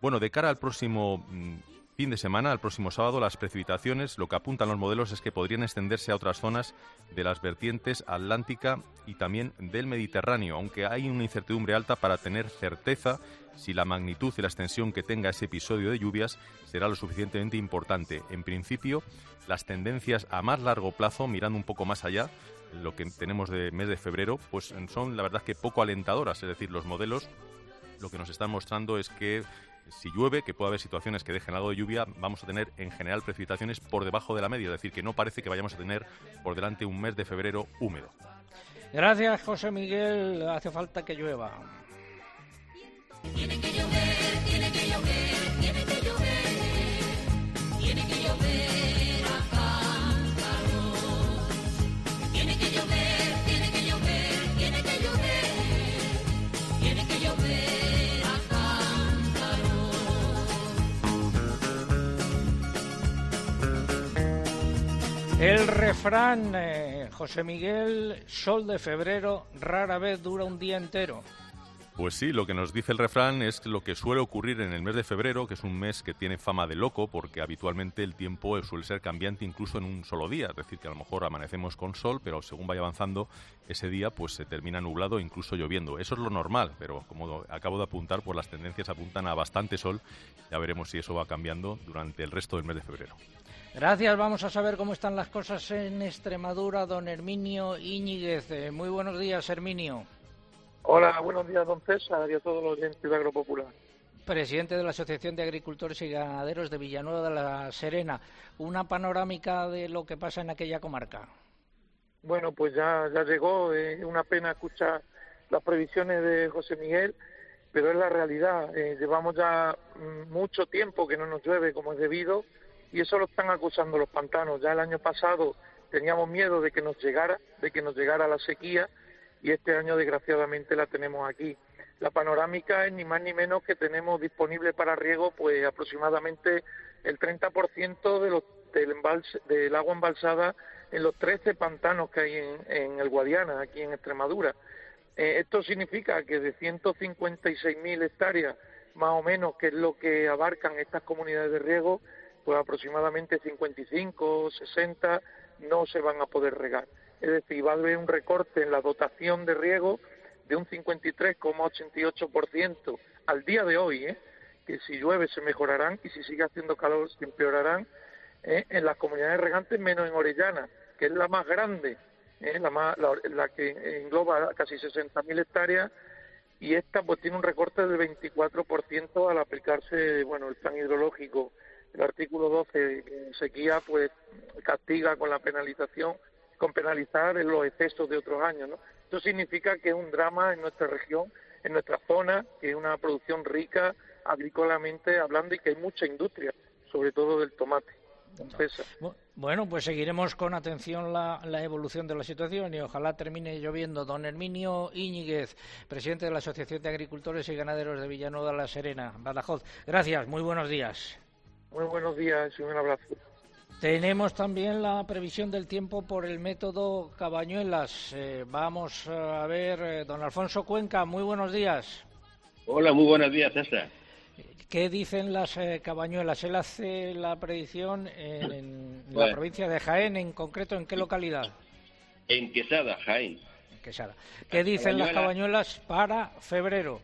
Bueno, de cara al próximo mm, fin de semana, al próximo sábado, las precipitaciones, lo que apuntan los modelos es que podrían extenderse a otras zonas de las vertientes atlántica y también del Mediterráneo, aunque hay una incertidumbre alta para tener certeza si la magnitud y la extensión que tenga ese episodio de lluvias será lo suficientemente importante. En principio, las tendencias a más largo plazo, mirando un poco más allá, lo que tenemos de mes de febrero, pues son la verdad que poco alentadoras, es decir, los modelos lo que nos están mostrando es que si llueve, que puede haber situaciones que dejen algo de lluvia, vamos a tener en general precipitaciones por debajo de la media, es decir, que no parece que vayamos a tener por delante un mes de febrero húmedo. Gracias, José Miguel. Hace falta que llueva. El refrán, eh, José Miguel, sol de febrero rara vez dura un día entero. Pues sí, lo que nos dice el refrán es lo que suele ocurrir en el mes de febrero, que es un mes que tiene fama de loco, porque habitualmente el tiempo suele ser cambiante incluso en un solo día, es decir, que a lo mejor amanecemos con sol, pero según vaya avanzando ese día, pues se termina nublado e incluso lloviendo. Eso es lo normal, pero como acabo de apuntar, pues las tendencias apuntan a bastante sol. Ya veremos si eso va cambiando durante el resto del mes de febrero. Gracias, vamos a saber cómo están las cosas en Extremadura, don Herminio Íñiguez. Eh, Muy buenos días, Herminio. Hola, buenos días, don César, y a todos los oyentes de Agropopular. Presidente de la Asociación de Agricultores y Ganaderos de Villanueva de la Serena. Una panorámica de lo que pasa en aquella comarca. Bueno, pues ya, ya llegó, es una pena escuchar las previsiones de José Miguel, pero es la realidad. Eh, llevamos ya mm, mucho tiempo que no nos llueve como es debido y eso lo están acusando los pantanos. Ya el año pasado teníamos miedo de que nos llegara, de que nos llegara la sequía y este año desgraciadamente la tenemos aquí. La panorámica es ni más ni menos que tenemos disponible para riego pues aproximadamente el 30% de los, del, embalse, del agua embalsada en los 13 pantanos que hay en, el Guadiana, aquí en Extremadura. Eh, esto significa que de 156.000 hectáreas, más o menos, que es lo que abarcan estas comunidades de riego, pues aproximadamente 55 o 60 no se van a poder regar. Es decir, va a haber un recorte en la dotación de riego de un 53,88% al día de hoy, ¿eh? que si llueve se mejorarán y si sigue haciendo calor se empeorarán ¿eh? en las comunidades regantes menos en Orellana, que es la más grande, ¿eh? la, más, la, que engloba casi 60.000 hectáreas y esta pues tiene un recorte del 24% al aplicarse bueno el plan hidrológico el artículo 12 de sequía pues castiga con la penalización con penalizar en los excesos de otros años ¿no? esto significa que es un drama en nuestra región en nuestra zona que es una producción rica agrícolamente hablando y que hay mucha industria sobre todo del tomate. Bueno, pues seguiremos con atención la, la, evolución de la situación y ojalá termine lloviendo. Don Herminio Íñiguez, presidente de la Asociación de Agricultores y Ganaderos de Villanueva la Serena, Badajoz. Gracias, muy buenos días. Muy buenos días y un abrazo. Tenemos también la previsión del tiempo por el método Cabañuelas. Eh, vamos a ver, eh, don Alfonso Cuenca, muy buenos días. Hola, muy buenos días, César. ¿Qué dicen las eh, cabañuelas? Él hace la predicción en, en bueno. la provincia de Jaén, en concreto, ¿en qué localidad? En Quesada, Jaén. Quesada. ¿Qué dicen las cabañuelas para febrero?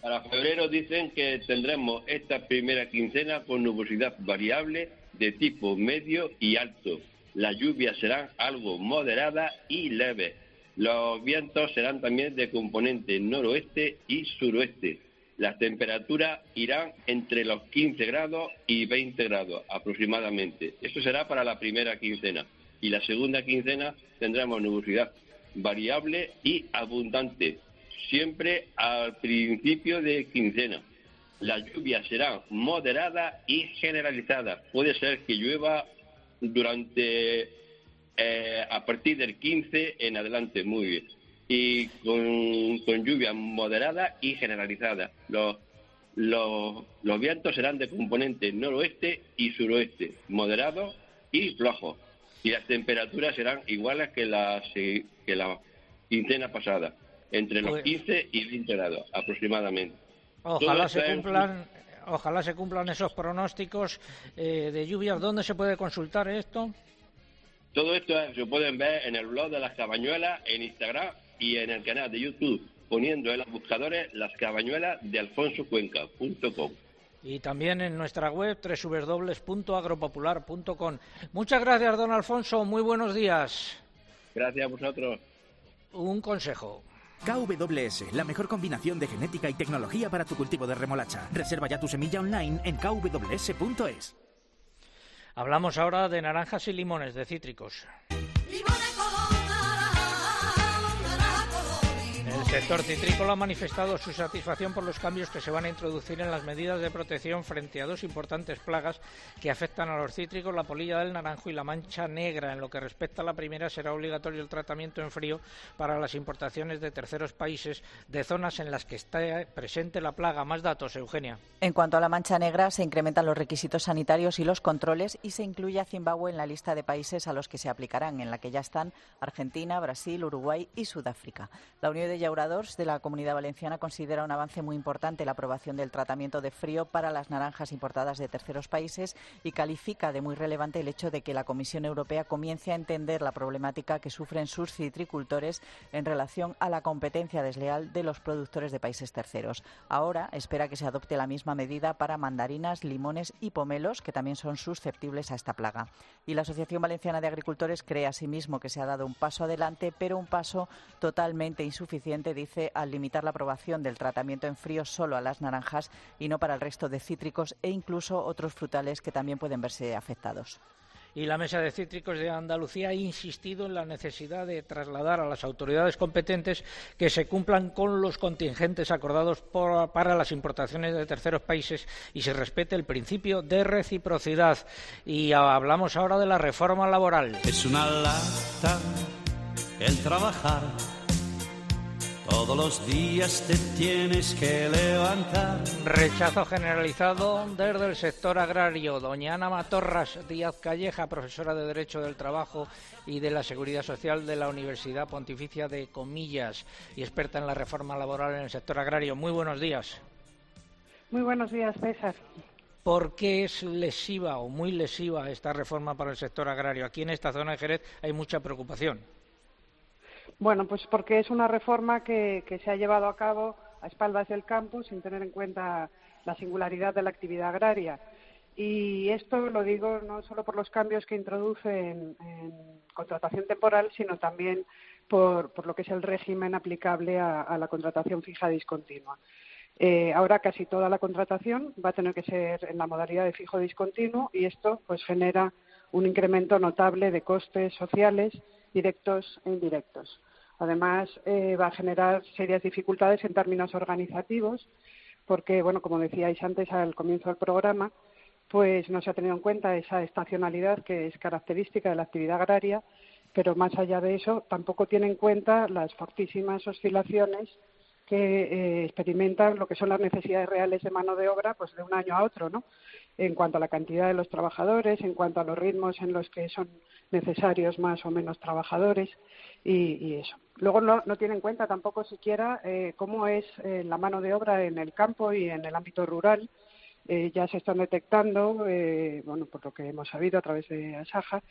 Para febrero dicen que tendremos esta primera quincena con nubosidad variable de tipo medio y alto. Las lluvias serán algo moderadas y leves. Los vientos serán también de componente noroeste y suroeste las temperaturas irán entre los 15 grados y 20 grados aproximadamente. Eso será para la primera quincena. Y la segunda quincena tendremos nubosidad variable y abundante, siempre al principio de quincena. Las lluvias serán moderadas y generalizadas. Puede ser que llueva durante eh, a partir del 15 en adelante, muy bien y con, con lluvia moderada y generalizada. Los, los, los, vientos serán de componente noroeste y suroeste, moderados y flojos. Y las temperaturas serán iguales que la, que la quincena pasada, entre los 15 y 20 grados aproximadamente. Ojalá se cumplan. Ojalá se cumplan esos pronósticos eh, de lluvias. ¿Dónde se puede consultar esto? Todo esto se pueden ver en el blog de las cabañuelas, en Instagram y en el canal de YouTube poniendo en los buscadores las cabañuelas de alfonsocuenca.com. Y también en nuestra web www.agropopular.com. Muchas gracias, don Alfonso. Muy buenos días. Gracias a vosotros. Un consejo. KWS, la mejor combinación de genética y tecnología para tu cultivo de remolacha. Reserva ya tu semilla online en kws.es. Hablamos ahora de naranjas y limones, de cítricos. Sector citrícola ha manifestado su satisfacción por los cambios que se van a introducir en las medidas de protección frente a dos importantes plagas que afectan a los cítricos, la polilla del naranjo y la mancha negra. En lo que respecta a la primera, será obligatorio el tratamiento en frío para las importaciones de terceros países de zonas en las que está presente la plaga. Más datos, Eugenia. En cuanto a la mancha negra, se incrementan los requisitos sanitarios y los controles y se incluye a Zimbabue en la lista de países a los que se aplicarán, en la que ya están Argentina, Brasil, Uruguay y Sudáfrica. La Unión de Llauradores de la Comunidad Valenciana considera un avance muy importante la aprobación del tratamiento de frío para las naranjas importadas de terceros países y califica de muy relevante el hecho de que la Comisión Europea comience a entender la problemática que sufren sus citricultores en relación a la competencia desleal de los productores de países terceros. Ahora espera que se adopte la misma medida para mandarinas, limones y pomelos, que también son susceptibles a esta plaga. Y la Asociación Valenciana de Agricultores cree asimismo que se ha dado un paso adelante, pero un paso totalmente insuficiente dice al limitar la aprobación del tratamiento en frío solo a las naranjas y no para el resto de cítricos e incluso otros frutales que también pueden verse afectados. Y la Mesa de Cítricos de Andalucía ha insistido en la necesidad de trasladar a las autoridades competentes que se cumplan con los contingentes acordados por- para las importaciones de terceros países y se respete el principio de reciprocidad. Y hablamos ahora de la reforma laboral. Es una lata el trabajar. Todos los días te tienes que levantar. Rechazo generalizado desde el sector agrario. Doña Ana Matorras Díaz Calleja, profesora de Derecho del Trabajo y de la Seguridad Social de la Universidad Pontificia de Comillas y experta en la reforma laboral en el sector agrario. Muy buenos días. Muy buenos días, César. ¿Por qué es lesiva o muy lesiva esta reforma para el sector agrario? Aquí en esta zona de Jerez hay mucha preocupación. Bueno, pues porque es una reforma que, se ha llevado a cabo a espaldas del campo sin tener en cuenta la singularidad de la actividad agraria. Y esto lo digo no solo por los cambios que introduce en, contratación temporal, sino también por, lo que es el régimen aplicable a, a la contratación fija discontinua. Eh, ahora casi toda la contratación va a tener que ser en la modalidad de fijo discontinuo y esto pues genera un incremento notable de costes sociales directos e indirectos. Además, eh, va a generar serias dificultades en términos organizativos porque, bueno, como decíais antes al comienzo del programa, pues no se ha tenido en cuenta esa estacionalidad que es característica de la actividad agraria, pero más allá de eso, tampoco tiene en cuenta las fortísimas oscilaciones que eh, experimentan lo que son las necesidades reales de mano de obra pues de un año a otro, ¿no? En cuanto a la cantidad de los trabajadores, en cuanto a los ritmos en los que son necesarios más o menos trabajadores y, y eso. Luego no, no tiene en cuenta tampoco siquiera eh, cómo es eh, la mano de obra en el campo y en el ámbito rural. Eh, ya se están detectando, eh, bueno, por lo que hemos sabido a través de Asaja,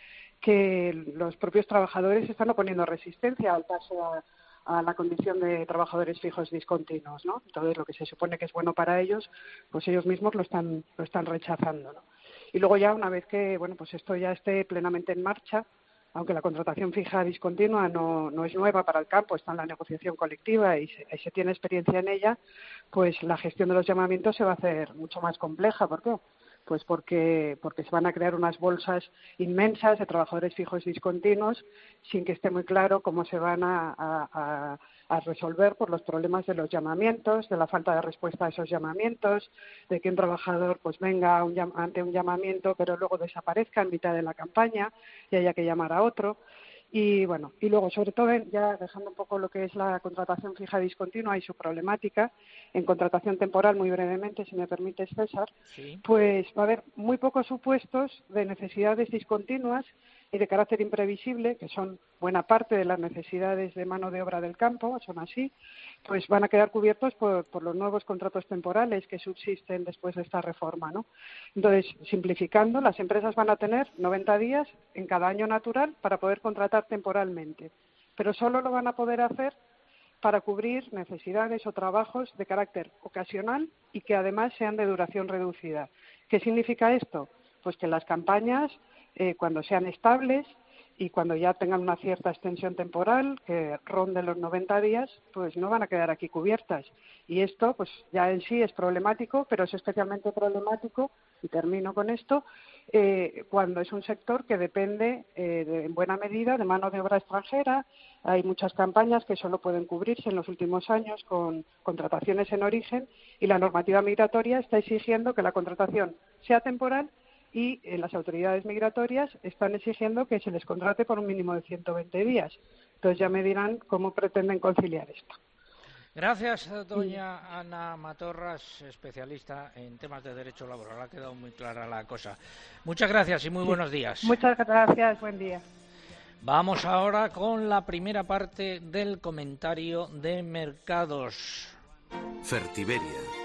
que los propios trabajadores están oponiendo resistencia al paso a, a la condición de trabajadores fijos discontinuos, ¿no? Entonces, lo que se supone que es bueno para ellos, pues ellos mismos lo están, lo están rechazando, ¿no? Y luego ya, una vez que, bueno, pues esto ya esté plenamente en marcha, aunque la contratación fija discontinua no, no es nueva para el campo, está en la negociación colectiva y se, y se tiene experiencia en ella, pues la gestión de los llamamientos se va a hacer mucho más compleja. ¿Por qué? Pues porque, porque se van a crear unas bolsas inmensas de trabajadores fijos discontinuos sin que esté muy claro cómo se van a, resolver por los problemas de los llamamientos, de la falta de respuesta a esos llamamientos, de que un trabajador pues venga un ante un llamamiento pero luego desaparezca en mitad de la campaña y haya que llamar a otro. Y bueno, y luego, sobre todo, ya dejando un poco lo que es la contratación fija discontinua y su problemática, en contratación temporal, muy brevemente, si me permites, César, pues va a haber muy pocos supuestos de necesidades discontinuas y de carácter imprevisible, que son buena parte de las necesidades de mano de obra del campo, son así, pues van a quedar cubiertos por, los nuevos contratos temporales que subsisten después de esta reforma. ¿no? Entonces, simplificando, las empresas van a tener 90 días en cada año natural para poder contratar temporalmente, pero solo lo van a poder hacer para cubrir necesidades o trabajos de carácter ocasional y que además sean de duración reducida. ¿Qué significa esto? Pues que las campañas, eh, cuando sean estables y cuando ya tengan una cierta extensión temporal, que ronde los 90 días, pues no van a quedar aquí cubiertas. Y esto, pues ya en sí es problemático, pero es especialmente problemático, y termino con esto, eh, cuando es un sector que depende eh, de- en buena medida de mano de obra extranjera. Hay muchas campañas que solo pueden cubrirse en los últimos años con contrataciones en origen y la normativa migratoria está exigiendo que la contratación sea temporal y eh, las autoridades migratorias están exigiendo que se les contrate por un mínimo de 120 días. Entonces ya me dirán cómo pretenden conciliar esto. Gracias, doña Ana Matorras, especialista en temas de derecho laboral. Ha quedado muy clara la cosa. Muchas gracias y muy buenos días. Muchas gracias, buen día. Vamos ahora con la primera parte del comentario de mercados. Fertiberia,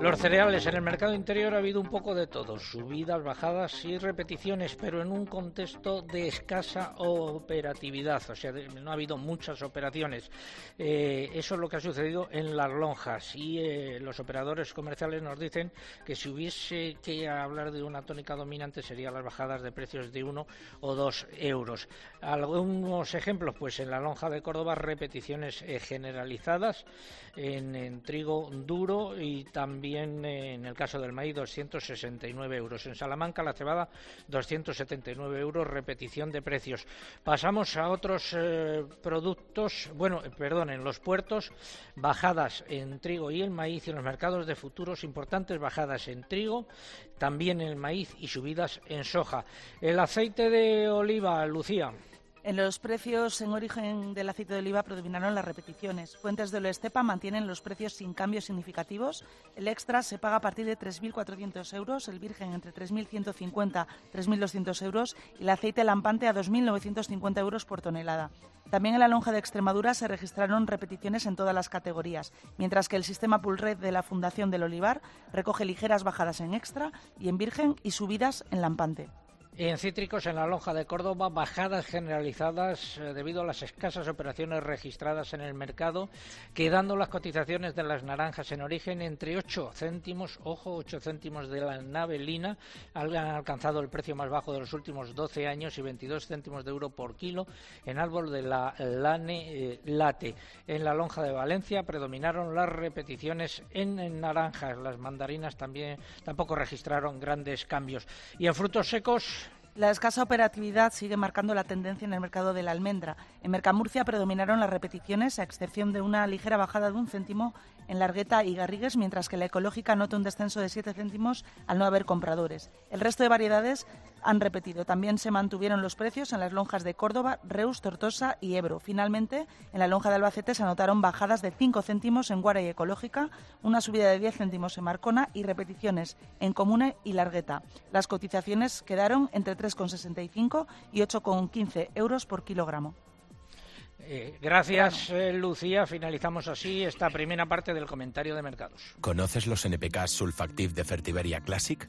Los cereales en el mercado interior ha habido un poco de todo, subidas, bajadas y repeticiones, pero en un contexto de escasa operatividad, o sea, no ha habido muchas operaciones. Eh, eso es lo que ha sucedido en las lonjas y eh, los operadores comerciales nos dicen que si hubiese que hablar de una tónica dominante serían las bajadas de precios de uno o dos euros. Algunos ejemplos, pues en la lonja de Córdoba repeticiones eh, generalizadas en, en trigo duro y también eh, en el caso del maíz 269 euros. En Salamanca la cebada 279 euros, repetición de precios. Pasamos a otros eh, productos, bueno, eh, perdón, en los puertos, bajadas en trigo y el maíz y en los mercados de futuros, importantes bajadas en trigo, también en el maíz y subidas en soja. El aceite de oliva, Lucía. En los precios en origen del aceite de oliva predominaron las repeticiones. Fuentes de Estepa mantienen los precios sin cambios significativos. El extra se paga a partir de 3.400 euros, el virgen entre 3.150 y 3.200 euros y el aceite lampante a 2.950 euros por tonelada. También en la lonja de Extremadura se registraron repeticiones en todas las categorías, mientras que el sistema Pulred de la Fundación del Olivar recoge ligeras bajadas en extra y en virgen y subidas en lampante. En cítricos, en la lonja de Córdoba, bajadas generalizadas eh, debido a las escasas operaciones registradas en el mercado, quedando las cotizaciones de las naranjas en origen entre 8 céntimos, ojo, 8 céntimos de la navelina, han alcanzado el precio más bajo de los últimos 12 años y 22 céntimos de euro por kilo en árbol de la lane eh, late. En la lonja de Valencia predominaron las repeticiones en, en naranjas, las mandarinas también tampoco registraron grandes cambios. Y en frutos secos, la escasa operatividad sigue marcando la tendencia en el mercado de la almendra. En Mercamurcia predominaron las repeticiones, a excepción de una ligera bajada de un céntimo en Largueta y Garrigues, mientras que la ecológica nota un descenso de 7 céntimos al no haber compradores. El resto de variedades han repetido. También se mantuvieron los precios en las lonjas de Córdoba, Reus, Tortosa y Ebro. Finalmente, en la lonja de Albacete se anotaron bajadas de 5 céntimos en Guara y Ecológica, una subida de 10 céntimos en Marcona y repeticiones en Comune y Largueta. Las cotizaciones quedaron entre 3,65 y 8,15 euros por kilogramo. Eh, gracias, eh, Lucía. Finalizamos así esta primera parte del comentario de mercados. ¿Conoces los NPK Sulfactive de Fertiberia Classic?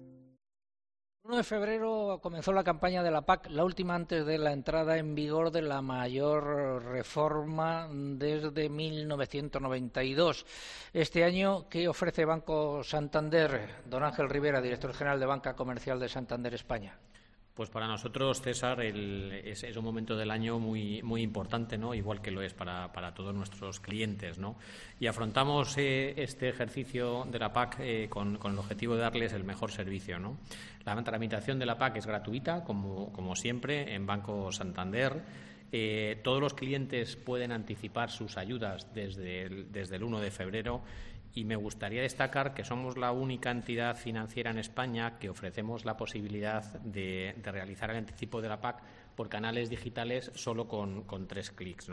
1 de febrero comenzó la campaña de la PAC, la última antes de la entrada en vigor de la mayor reforma desde 1992. Este año, ¿qué ofrece Banco Santander? Don Ángel Rivera, director general de Banca Comercial de Santander España. Pues para nosotros, César, es, un momento del año muy, muy importante, ¿no? igual que lo es para, para todos nuestros clientes. ¿no? Y afrontamos eh, este ejercicio de la PAC eh, con, con, el objetivo de darles el mejor servicio. ¿no? La tramitación de la PAC es gratuita, como, como siempre, en Banco Santander. Eh, todos los clientes pueden anticipar sus ayudas desde el, desde el 1 de febrero y me gustaría destacar que somos la única entidad financiera en España que ofrecemos la posibilidad de, realizar el anticipo de la PAC por canales digitales solo con, tres clics.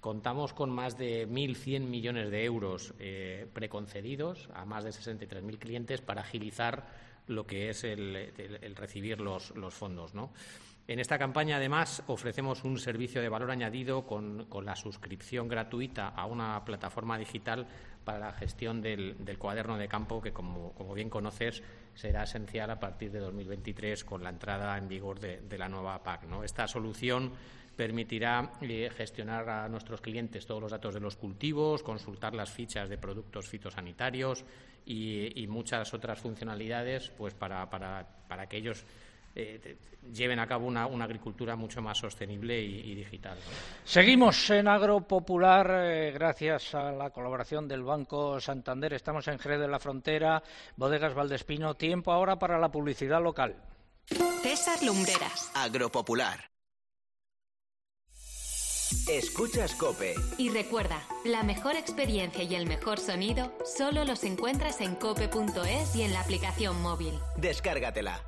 Contamos con más de 1.100 millones de euros eh, preconcedidos a más de 63.000 clientes para agilizar lo que es el, recibir los, fondos. En esta campaña, además, ofrecemos un servicio de valor añadido con, la suscripción gratuita a una plataforma digital para la gestión del, cuaderno de campo, que, como, bien conoces, será esencial a partir de 2023 con la entrada en vigor de, la nueva PAC. Esta solución permitirá eh, gestionar a nuestros clientes todos los datos de los cultivos, consultar las fichas de productos fitosanitarios y, y muchas otras funcionalidades pues para, para, para que ellos eh, lleven a cabo una, una, agricultura mucho más sostenible y, y digital. ¿no? Seguimos en Agropopular eh, gracias a la colaboración del Banco Santander. Estamos en Jerez de la Frontera, Bodegas Valdespino. Tiempo ahora para la publicidad local. César Lumbreras. Agropopular. Escuchas Cope. Y recuerda, la mejor experiencia y el mejor sonido solo los encuentras en cope.es y en la aplicación móvil. Descárgatela.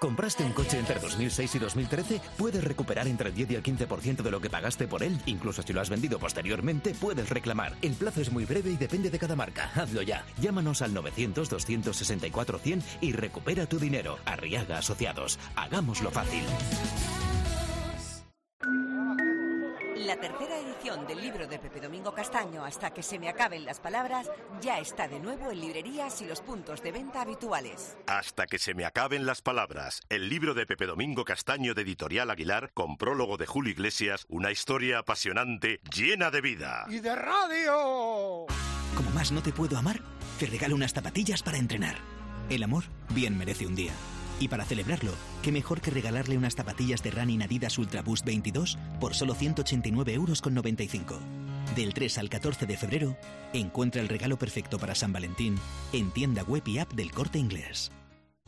¿Compraste un coche entre 2006 y 2013? Puedes recuperar entre el 10 y el 15% de lo que pagaste por él. Incluso si lo has vendido posteriormente, puedes reclamar. El plazo es muy breve y depende de cada marca. Hazlo ya. Llámanos al 900-264-100 y recupera tu dinero. Arriaga Asociados. Hagámoslo fácil. La tercera edición del libro de Pepe Domingo Castaño, Hasta que se me acaben las palabras, ya está de nuevo en librerías y los puntos de venta habituales. Hasta que se me acaben las palabras. El libro de Pepe Domingo Castaño de Editorial Aguilar, con prólogo de Julio Iglesias, una historia apasionante, llena de vida. ¡Y de radio! Como más no te puedo amar, te regalo unas zapatillas para entrenar. El amor bien merece un día. Y para celebrarlo, qué mejor que regalarle unas zapatillas de Running Adidas Ultra Boost 22 por solo 189 euros con 95. Del 3 al 14 de febrero, encuentra el regalo perfecto para San Valentín en tienda web y app del Corte Inglés.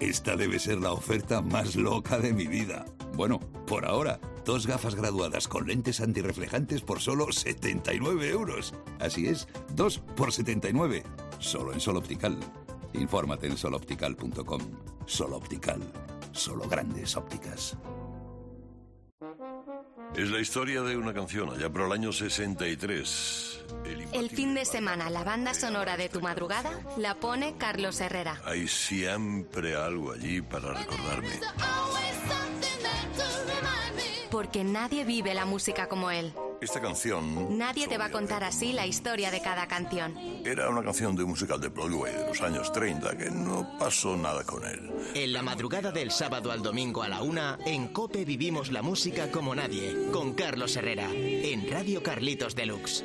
Esta debe ser la oferta más loca de mi vida. Bueno, por ahora, dos gafas graduadas con lentes antirreflejantes por solo 79 euros. Así es, dos por 79. Solo en Sol Optical. Infórmate en soloptical.com. Sol Optical. Solo grandes ópticas. Es la historia de una canción allá por el año 63. El El fin de semana, la banda sonora de tu madrugada la pone Carlos Herrera. Hay siempre algo allí para recordarme. Porque nadie vive la música como él. Esta canción Nadie te va a contar así la historia de cada canción. era una canción de un musical de Broadway de los años 30 que no pasó nada con él. En la madrugada del sábado al domingo a la una, en Cope vivimos la música como nadie, con Carlos Herrera, en Radio Carlitos Deluxe.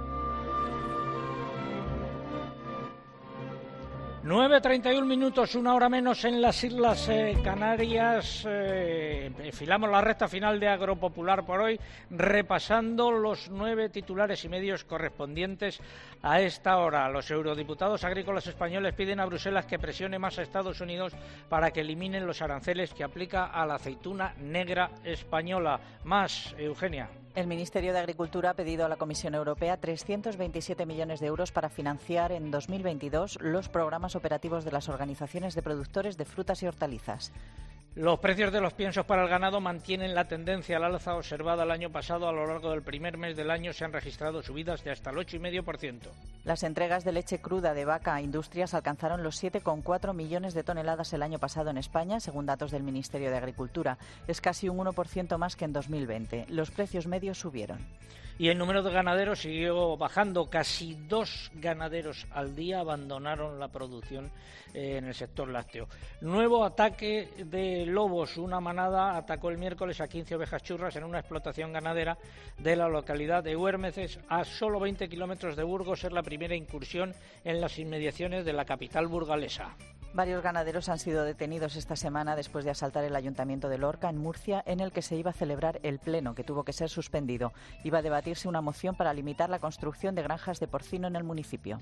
9.31 minutos, una hora menos en las Islas eh, Canarias. Eh, enfilamos la recta final de Agropopular por hoy, repasando los nueve titulares y medios correspondientes a esta hora. Los eurodiputados agrícolas españoles piden a Bruselas que presione más a Estados Unidos para que eliminen los aranceles que aplica a la aceituna negra española. Más, Eugenia. El Ministerio de Agricultura ha pedido a la Comisión Europea 327 millones de euros para financiar en 2022 los programas operativos de las organizaciones de productores de frutas y hortalizas. Los precios de los piensos para el ganado mantienen la tendencia al alza observada el año pasado. A lo largo del primer mes del año se han registrado subidas de hasta el 8,5%. Las entregas de leche cruda de vaca a industrias alcanzaron los 7,4 millones de toneladas el año pasado en España, según datos del Ministerio de Agricultura. Es casi un 1% más que en 2020. Los precios medios subieron. Y el número de ganaderos siguió bajando. Casi dos ganaderos al día abandonaron la producción eh, en el sector lácteo. Nuevo ataque de lobos. Una manada atacó el miércoles a 15 ovejas churras en una explotación ganadera de la localidad de Huérmeces, a solo 20 kilómetros de Burgos. Es la primera incursión en las inmediaciones de la capital burgalesa. Varios ganaderos han sido detenidos esta semana después de asaltar el ayuntamiento de Lorca, en Murcia, en el que se iba a celebrar el pleno, que tuvo que ser suspendido. Iba a debatirse una moción para limitar la construcción de granjas de porcino en el municipio.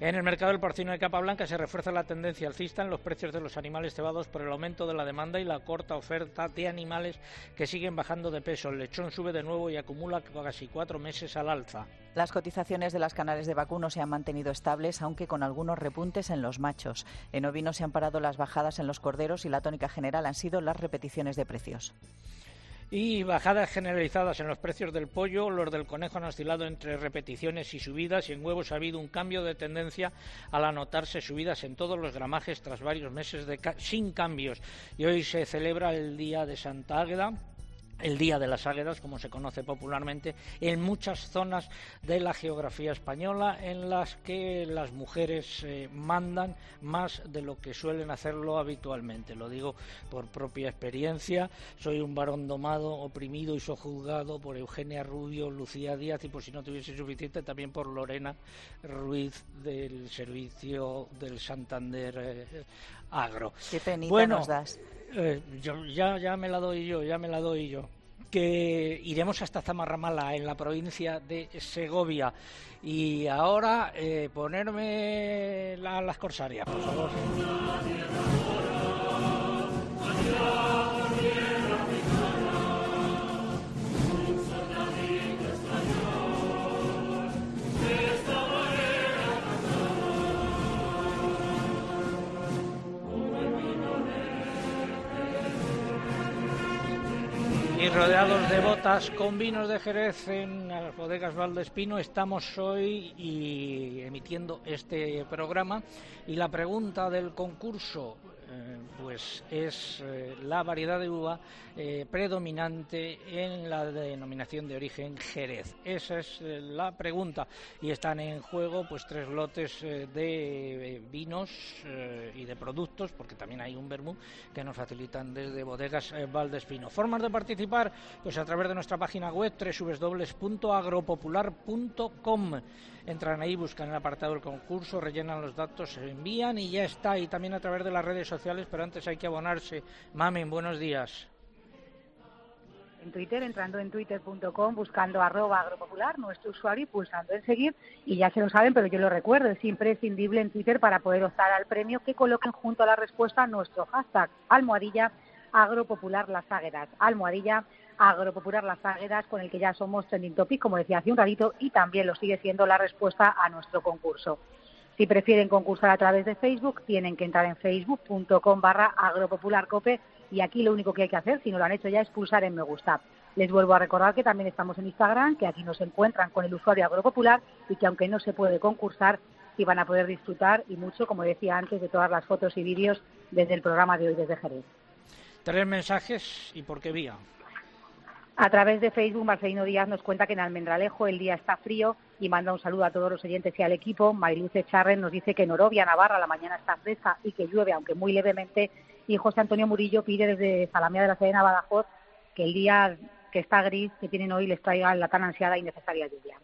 En el mercado del porcino de capa blanca se refuerza la tendencia alcista en los precios de los animales cebados por el aumento de la demanda y la corta oferta de animales que siguen bajando de peso. El lechón sube de nuevo y acumula casi cuatro meses al alza. Las cotizaciones de las canales de vacuno se han mantenido estables, aunque con algunos repuntes en los machos. En ovino se han parado las bajadas en los corderos y la tónica general han sido las repeticiones de precios. Y bajadas generalizadas en los precios del pollo, los del conejo han oscilado entre repeticiones y subidas y en huevos ha habido un cambio de tendencia al anotarse subidas en todos los gramajes tras varios meses de sin cambios. Y hoy se celebra el Día de Santa Águeda, el Día de las Águedas, como se conoce popularmente, en muchas zonas de la geografía española en las que las mujeres eh, mandan más de lo que suelen hacerlo habitualmente. Lo digo por propia experiencia. Soy un varón domado, oprimido y sojuzgado por Eugenia Rubio, Lucía Díaz y por si no tuviese suficiente también por Lorena Ruiz del servicio del Santander eh, Agro. Qué penita bueno, nos das. Eh, yo, ya, me la doy yo, ya me la doy yo. Que iremos hasta Zamarramala, en la provincia de Segovia. Y ahora eh, ponerme la- las corsarias, por favor. Rodeados de botas con vinos de Jerez en las bodegas Valdespino, estamos hoy y emitiendo este programa. Y la pregunta del concurso, pues es eh, la variedad de uva eh, predominante en la denominación de origen Jerez. Esa es eh, la pregunta. Y están en juego pues tres lotes eh, de eh, vinos eh, y de productos, porque también hay un vermú que nos facilitan desde bodegas eh, Valdespino. Formas de participar, pues a través de nuestra página web www.agropopular.com. Entran ahí, buscan el apartado del concurso, rellenan los datos, se envían y ya está. Y también a través de las redes sociales, pero antes hay que abonarse. Mamen, buenos días. en Twitter, entrando en twitter.com, buscando arroba agropopular, nuestro usuario, y pulsando en seguir. Y ya se lo saben, pero yo lo recuerdo, es imprescindible en Twitter para poder optar al premio que coloquen junto a la respuesta nuestro hashtag almohadilla agropopular las águedas. Almohadilla agropopular las águedas, con el que ya somos trending topic, como decía hace un ratito, y también lo sigue siendo la respuesta a nuestro concurso. Si prefieren concursar a través de Facebook, tienen que entrar en facebook.com barra agropopularcope y aquí lo único que hay que hacer, si no lo han hecho ya, es pulsar en me gusta. Les vuelvo a recordar que también estamos en Instagram, que aquí nos encuentran con el usuario agropopular y que aunque no se puede concursar, sí van a poder disfrutar y mucho, como decía antes, de todas las fotos y vídeos desde el programa de hoy desde Jerez. Tres mensajes y por qué vía. A través de Facebook, Marcelino Díaz nos cuenta que en Almendralejo el día está frío y manda un saludo a todos los oyentes y al equipo. Mariluz Echarren nos dice que en Orovia, Navarra, la mañana está fresca y que llueve, aunque muy levemente. Y José Antonio Murillo pide desde Salamea de la Sedena, Badajoz, que el día que está gris que tienen hoy les traiga la tan ansiada y necesaria lluvia.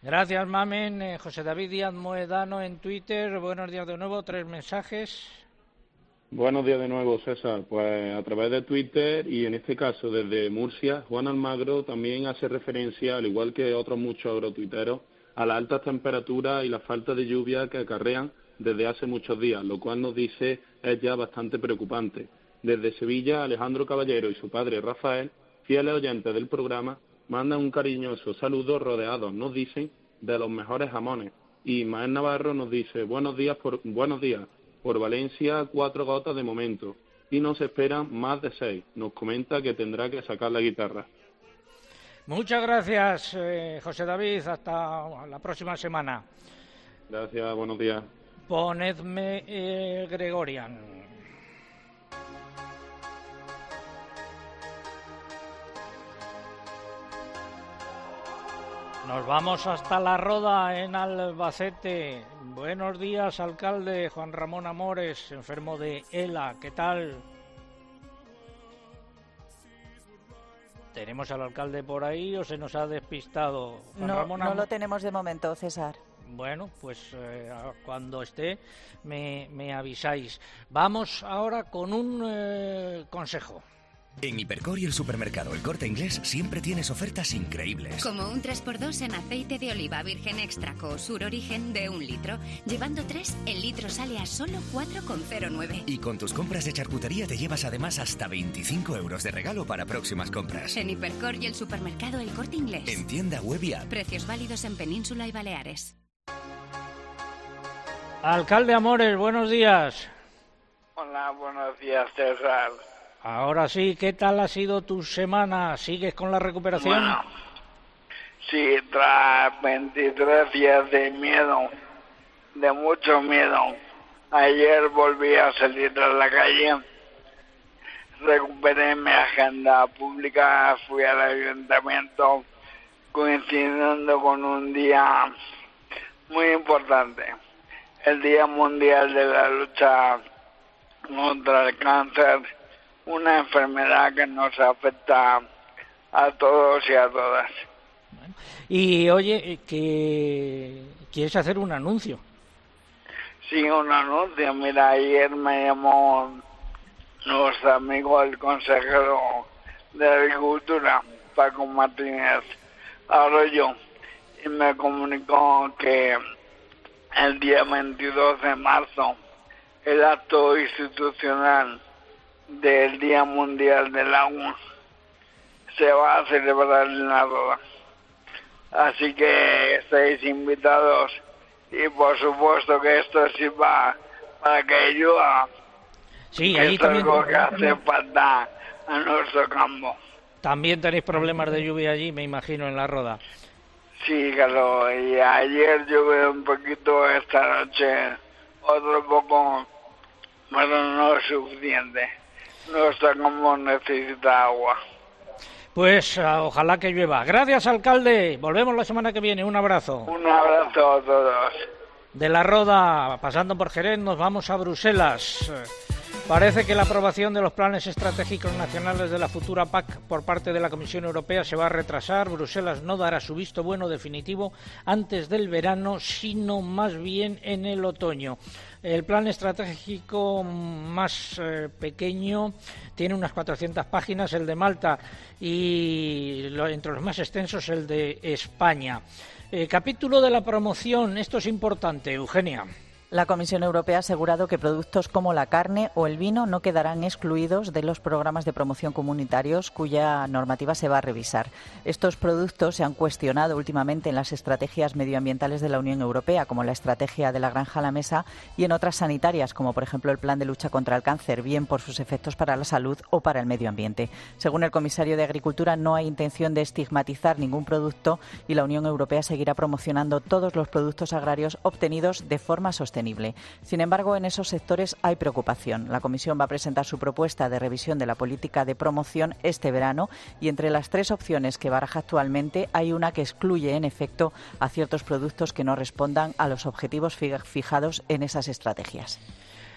Gracias, Mamen. Eh, José David Díaz Moedano en Twitter. Buenos días de nuevo. Tres mensajes. Buenos días de nuevo, César. Pues a través de Twitter y en este caso desde Murcia, Juan Almagro también hace referencia, al igual que otros muchos agrotuiteros, a las altas temperaturas y la falta de lluvia que acarrean desde hace muchos días, lo cual nos dice es ya bastante preocupante. Desde Sevilla, Alejandro Caballero y su padre Rafael, fieles oyentes del programa, mandan un cariñoso saludo rodeados, nos dicen, de los mejores jamones. Y Ismael Navarro nos dice, buenos días, por, buenos días, por Valencia cuatro gotas de momento y nos esperan más de seis. Nos comenta que tendrá que sacar la guitarra. Muchas gracias, eh, José David. Hasta la próxima semana. Gracias, buenos días. Ponedme eh, Gregorian. Nos vamos hasta La Roda, en Albacete. Buenos días, alcalde Juan Ramón Amores, enfermo de ELA. ¿Qué tal? ¿Tenemos al alcalde por ahí o se nos ha despistado? Juan No, Ramón no lo tenemos de momento, César. Bueno, pues eh, cuando esté me, me avisáis. Vamos ahora con un eh, consejo. En Hipercor y el supermercado El Corte Inglés siempre tienes ofertas increíbles. Como un 3x2 en aceite de oliva virgen extra Sur Origen de un litro. Llevando 3, el litro sale a solo 4,09. Y con tus compras de charcutería te llevas además hasta 25 euros de regalo para próximas compras. En Hipercor y el supermercado El Corte Inglés. En tienda web y app. Precios válidos en Península y Baleares. Alcalde Amores, buenos días. Hola, buenos días, César. Ahora sí, ¿qué tal ha sido tu semana? ¿Sigues con la recuperación? Sí, tras 23 días de miedo, de mucho miedo, ayer volví a salir a la calle recuperé mi agenda pública, fui al ayuntamiento coincidiendo con un día muy importante, el Día Mundial de la Lucha contra el Cáncer, una enfermedad que nos afecta a todos y a todas. Y oye, eh, que quieres hacer un anuncio. Sí, un anuncio. Mira, ayer me llamó nuestro amigo el consejero de Agricultura, Paco Martínez Arroyo, y me comunicó que el día 22 de marzo el acto institucional del Día Mundial del Agua se va a celebrar en la Roda. Así que estáis invitados y por supuesto que esto sirva para que ayuda. Sí, que ahí es también. algo que hace falta a nuestro campo. También tenéis problemas de lluvia allí, me imagino, en la roda. Sí, claro, y ayer llovió un poquito, esta noche otro poco, pero no es suficiente. Nuestro campo necesita agua. Pues ah, ojalá que llueva. Gracias, alcalde. Volvemos la semana que viene. Un abrazo. Un abrazo a todos. De la Roda, pasando por Jerez, nos vamos a Bruselas. Parece que la aprobación de los planes estratégicos nacionales de la futura PAC por parte de la Comisión Europea se va a retrasar. Bruselas no dará su visto bueno definitivo antes del verano, sino más bien en el otoño. El plan estratégico más eh, pequeño tiene unas 400 páginas, el de Malta, y entre los más extensos el de España. Eh, capítulo de la promoción, esto es importante, Eugenia. La Comisión Europea ha asegurado que productos como la carne o el vino no quedarán excluidos de los programas de promoción comunitarios cuya normativa se va a revisar. Estos productos se han cuestionado últimamente en las estrategias medioambientales de la Unión Europea, como la estrategia de la granja a la mesa, y en otras sanitarias, como por ejemplo el plan de lucha contra el cáncer, bien por sus efectos para la salud o para el medio ambiente. Según el comisario de Agricultura, no hay intención de estigmatizar ningún producto y la Unión Europea seguirá promocionando todos los productos agrarios obtenidos de forma sostenible. Sin embargo, en esos sectores hay preocupación. La Comisión va a presentar su propuesta de revisión de la política de promoción este verano y entre las tres opciones que baraja actualmente hay una que excluye, en efecto, a ciertos productos que no respondan a los objetivos fi- fijados en esas estrategias.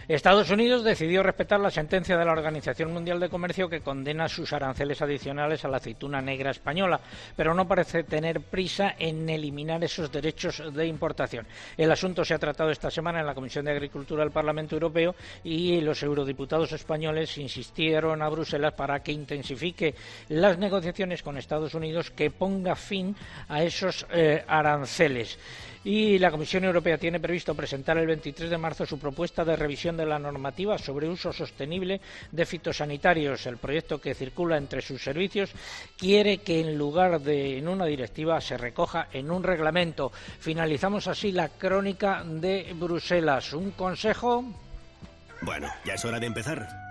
Estados Unidos decidió respetar la sentencia de la Organización Mundial de Comercio que condena sus aranceles adicionales a la aceituna negra española, pero no parece tener prisa en eliminar esos derechos de importación. El asunto se ha tratado esta semana en la Comisión de Agricultura del Parlamento Europeo y los eurodiputados españoles insistieron a Bruselas para que intensifique las negociaciones con Estados Unidos que ponga fin a esos eh, aranceles. Y la Comisión Europea tiene previsto presentar el 23 de marzo su propuesta de revisión de la normativa sobre uso sostenible de fitosanitarios. El proyecto que circula entre sus servicios quiere que en lugar de en una directiva se recoja en un reglamento. Finalizamos así la crónica de Bruselas. Un consejo. Bueno, ya es hora de empezar.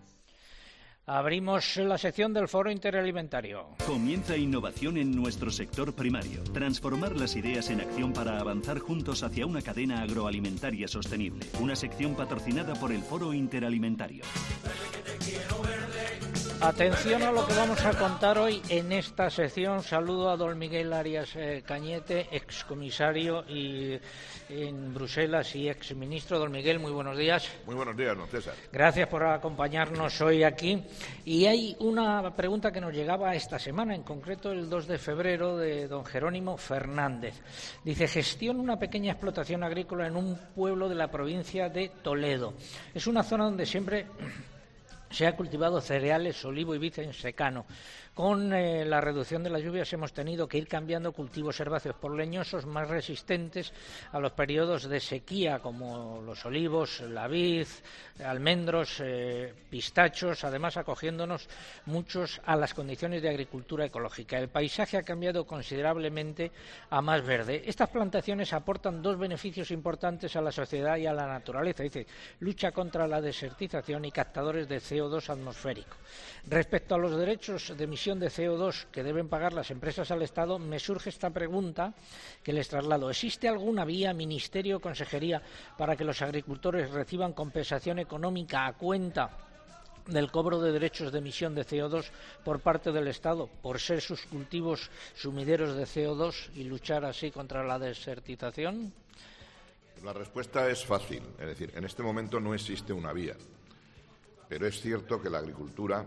Abrimos la sección del Foro Interalimentario. Comienza innovación en nuestro sector primario. Transformar las ideas en acción para avanzar juntos hacia una cadena agroalimentaria sostenible. Una sección patrocinada por el Foro Interalimentario. Atención a lo que vamos a contar hoy en esta sección. Saludo a don Miguel Arias eh, Cañete, excomisario y, en Bruselas y exministro. Don Miguel, muy buenos días. Muy buenos días, don César. Gracias por acompañarnos hoy aquí. Y hay una pregunta que nos llegaba esta semana, en concreto el 2 de febrero, de don Jerónimo Fernández. Dice, gestiona una pequeña explotación agrícola en un pueblo de la provincia de Toledo. Es una zona donde siempre se ha cultivado cereales, olivo y vid en secano. Con eh, la reducción de las lluvias hemos tenido que ir cambiando cultivos herbáceos por leñosos más resistentes a los periodos de sequía, como los olivos, la vid, almendros, eh, pistachos, además acogiéndonos muchos a las condiciones de agricultura ecológica. El paisaje ha cambiado considerablemente a más verde. Estas plantaciones aportan dos beneficios importantes a la sociedad y a la naturaleza. Dice, lucha contra la desertización y captadores de CO2 atmosférico. Respecto a los derechos de emisión de CO2 que deben pagar las empresas al Estado, me surge esta pregunta que les traslado. ¿Existe alguna vía, Ministerio, Consejería, para que los agricultores reciban compensación económica a cuenta del cobro de derechos de emisión de CO2 por parte del Estado por ser sus cultivos sumideros de CO2 y luchar así contra la desertización? La respuesta es fácil. Es decir, en este momento no existe una vía. Pero es cierto que la agricultura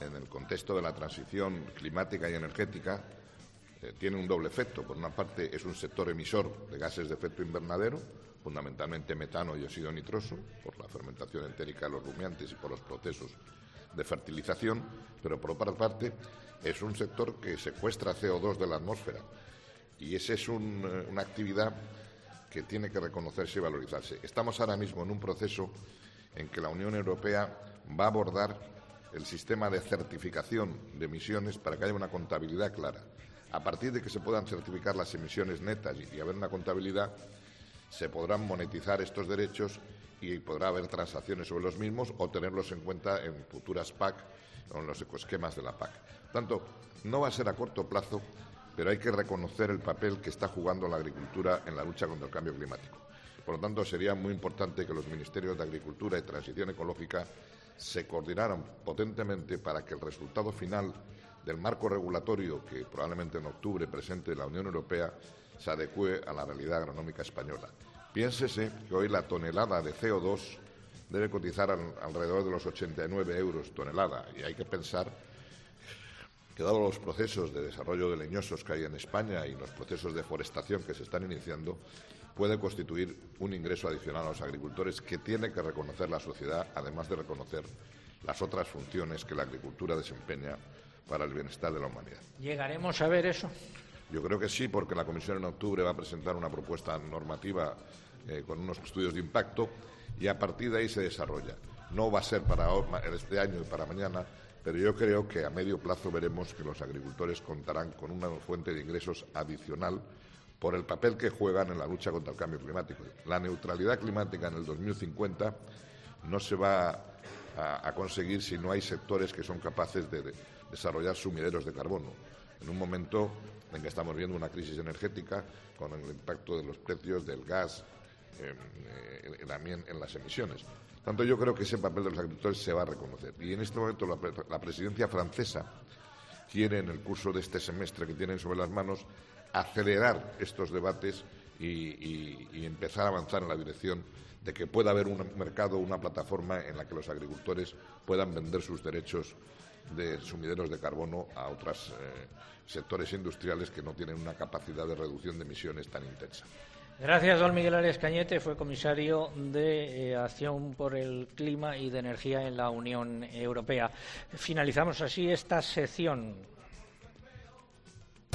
en el contexto de la transición climática y energética eh, tiene un doble efecto. Por una parte, es un sector emisor de gases de efecto invernadero, fundamentalmente metano y óxido nitroso, por la fermentación entérica de los rumiantes y por los procesos de fertilización, pero por otra parte, es un sector que secuestra CO2 de la atmósfera. Y esa es eh, una actividad que tiene que reconocerse y valorizarse. Estamos ahora mismo en un proceso en que la Unión Europea va a abordar el sistema de certificación de emisiones para que haya una contabilidad clara. A partir de que se puedan certificar las emisiones netas y haber una contabilidad, se podrán monetizar estos derechos y podrá haber transacciones sobre los mismos o tenerlos en cuenta en futuras PAC o en los ecoesquemas de la PAC. Por tanto, no va a ser a corto plazo, pero hay que reconocer el papel que está jugando la agricultura en la lucha contra el cambio climático. Por lo tanto, sería muy importante que los ministerios de Agricultura y Transición Ecológica se coordinaran potentemente para que el resultado final del marco regulatorio que probablemente en octubre presente la Unión Europea se adecue a la realidad agronómica española. Piénsese que hoy la tonelada de CO2 debe cotizar alrededor de los 89 euros tonelada y hay que pensar que dado los procesos de desarrollo de leñosos que hay en España y los procesos de forestación que se están iniciando, puede constituir un ingreso adicional a los agricultores que tiene que reconocer la sociedad, además de reconocer las otras funciones que la agricultura desempeña para el bienestar de la humanidad. ¿Llegaremos a ver eso? Yo creo que sí, porque la Comisión en octubre va a presentar una propuesta normativa eh, con unos estudios de impacto y a partir de ahí se desarrolla. No va a ser para este año y para mañana, pero yo creo que a medio plazo veremos que los agricultores contarán con una fuente de ingresos adicional por el papel que juegan en la lucha contra el cambio climático. La neutralidad climática en el 2050 no se va a, conseguir si no hay sectores que son capaces de, desarrollar sumideros de carbono. En un momento en que estamos viendo una crisis energética con el impacto de los precios del gas eh, también en las emisiones. Tanto yo creo que ese papel de los agricultores se va a reconocer. Y en este momento la presidencia francesa quiere, en el curso de este semestre que tienen sobre las manos, acelerar estos debates y, empezar a avanzar en la dirección de que pueda haber un mercado, una plataforma en la que los agricultores puedan vender sus derechos de sumideros de carbono a otros eh, sectores industriales que no tienen una capacidad de reducción de emisiones tan intensa. Gracias, don Miguel Arias Cañete. Fue comisario de eh, Acción por el Clima y de Energía en la Unión Europea. Finalizamos así esta sección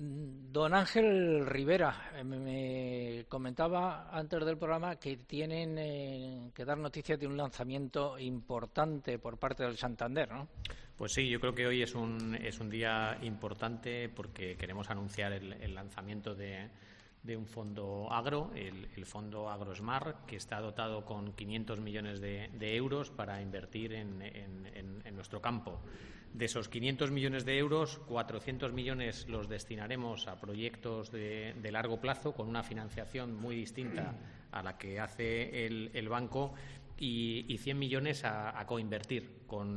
Don Ángel Rivera eh, me comentaba antes del programa que tienen eh, que dar noticias de un lanzamiento importante por parte del Santander, ¿no? Pues sí, yo creo que hoy es un, es un día importante porque queremos anunciar el, lanzamiento de, un fondo agro, el, fondo AgroSmart, que está dotado con 500 millones de, euros para invertir en, en nuestro campo. De esos 500 millones de euros, 400 millones los destinaremos a proyectos de, largo plazo con una financiación muy distinta a la que hace el, banco y, 100 millones a, coinvertir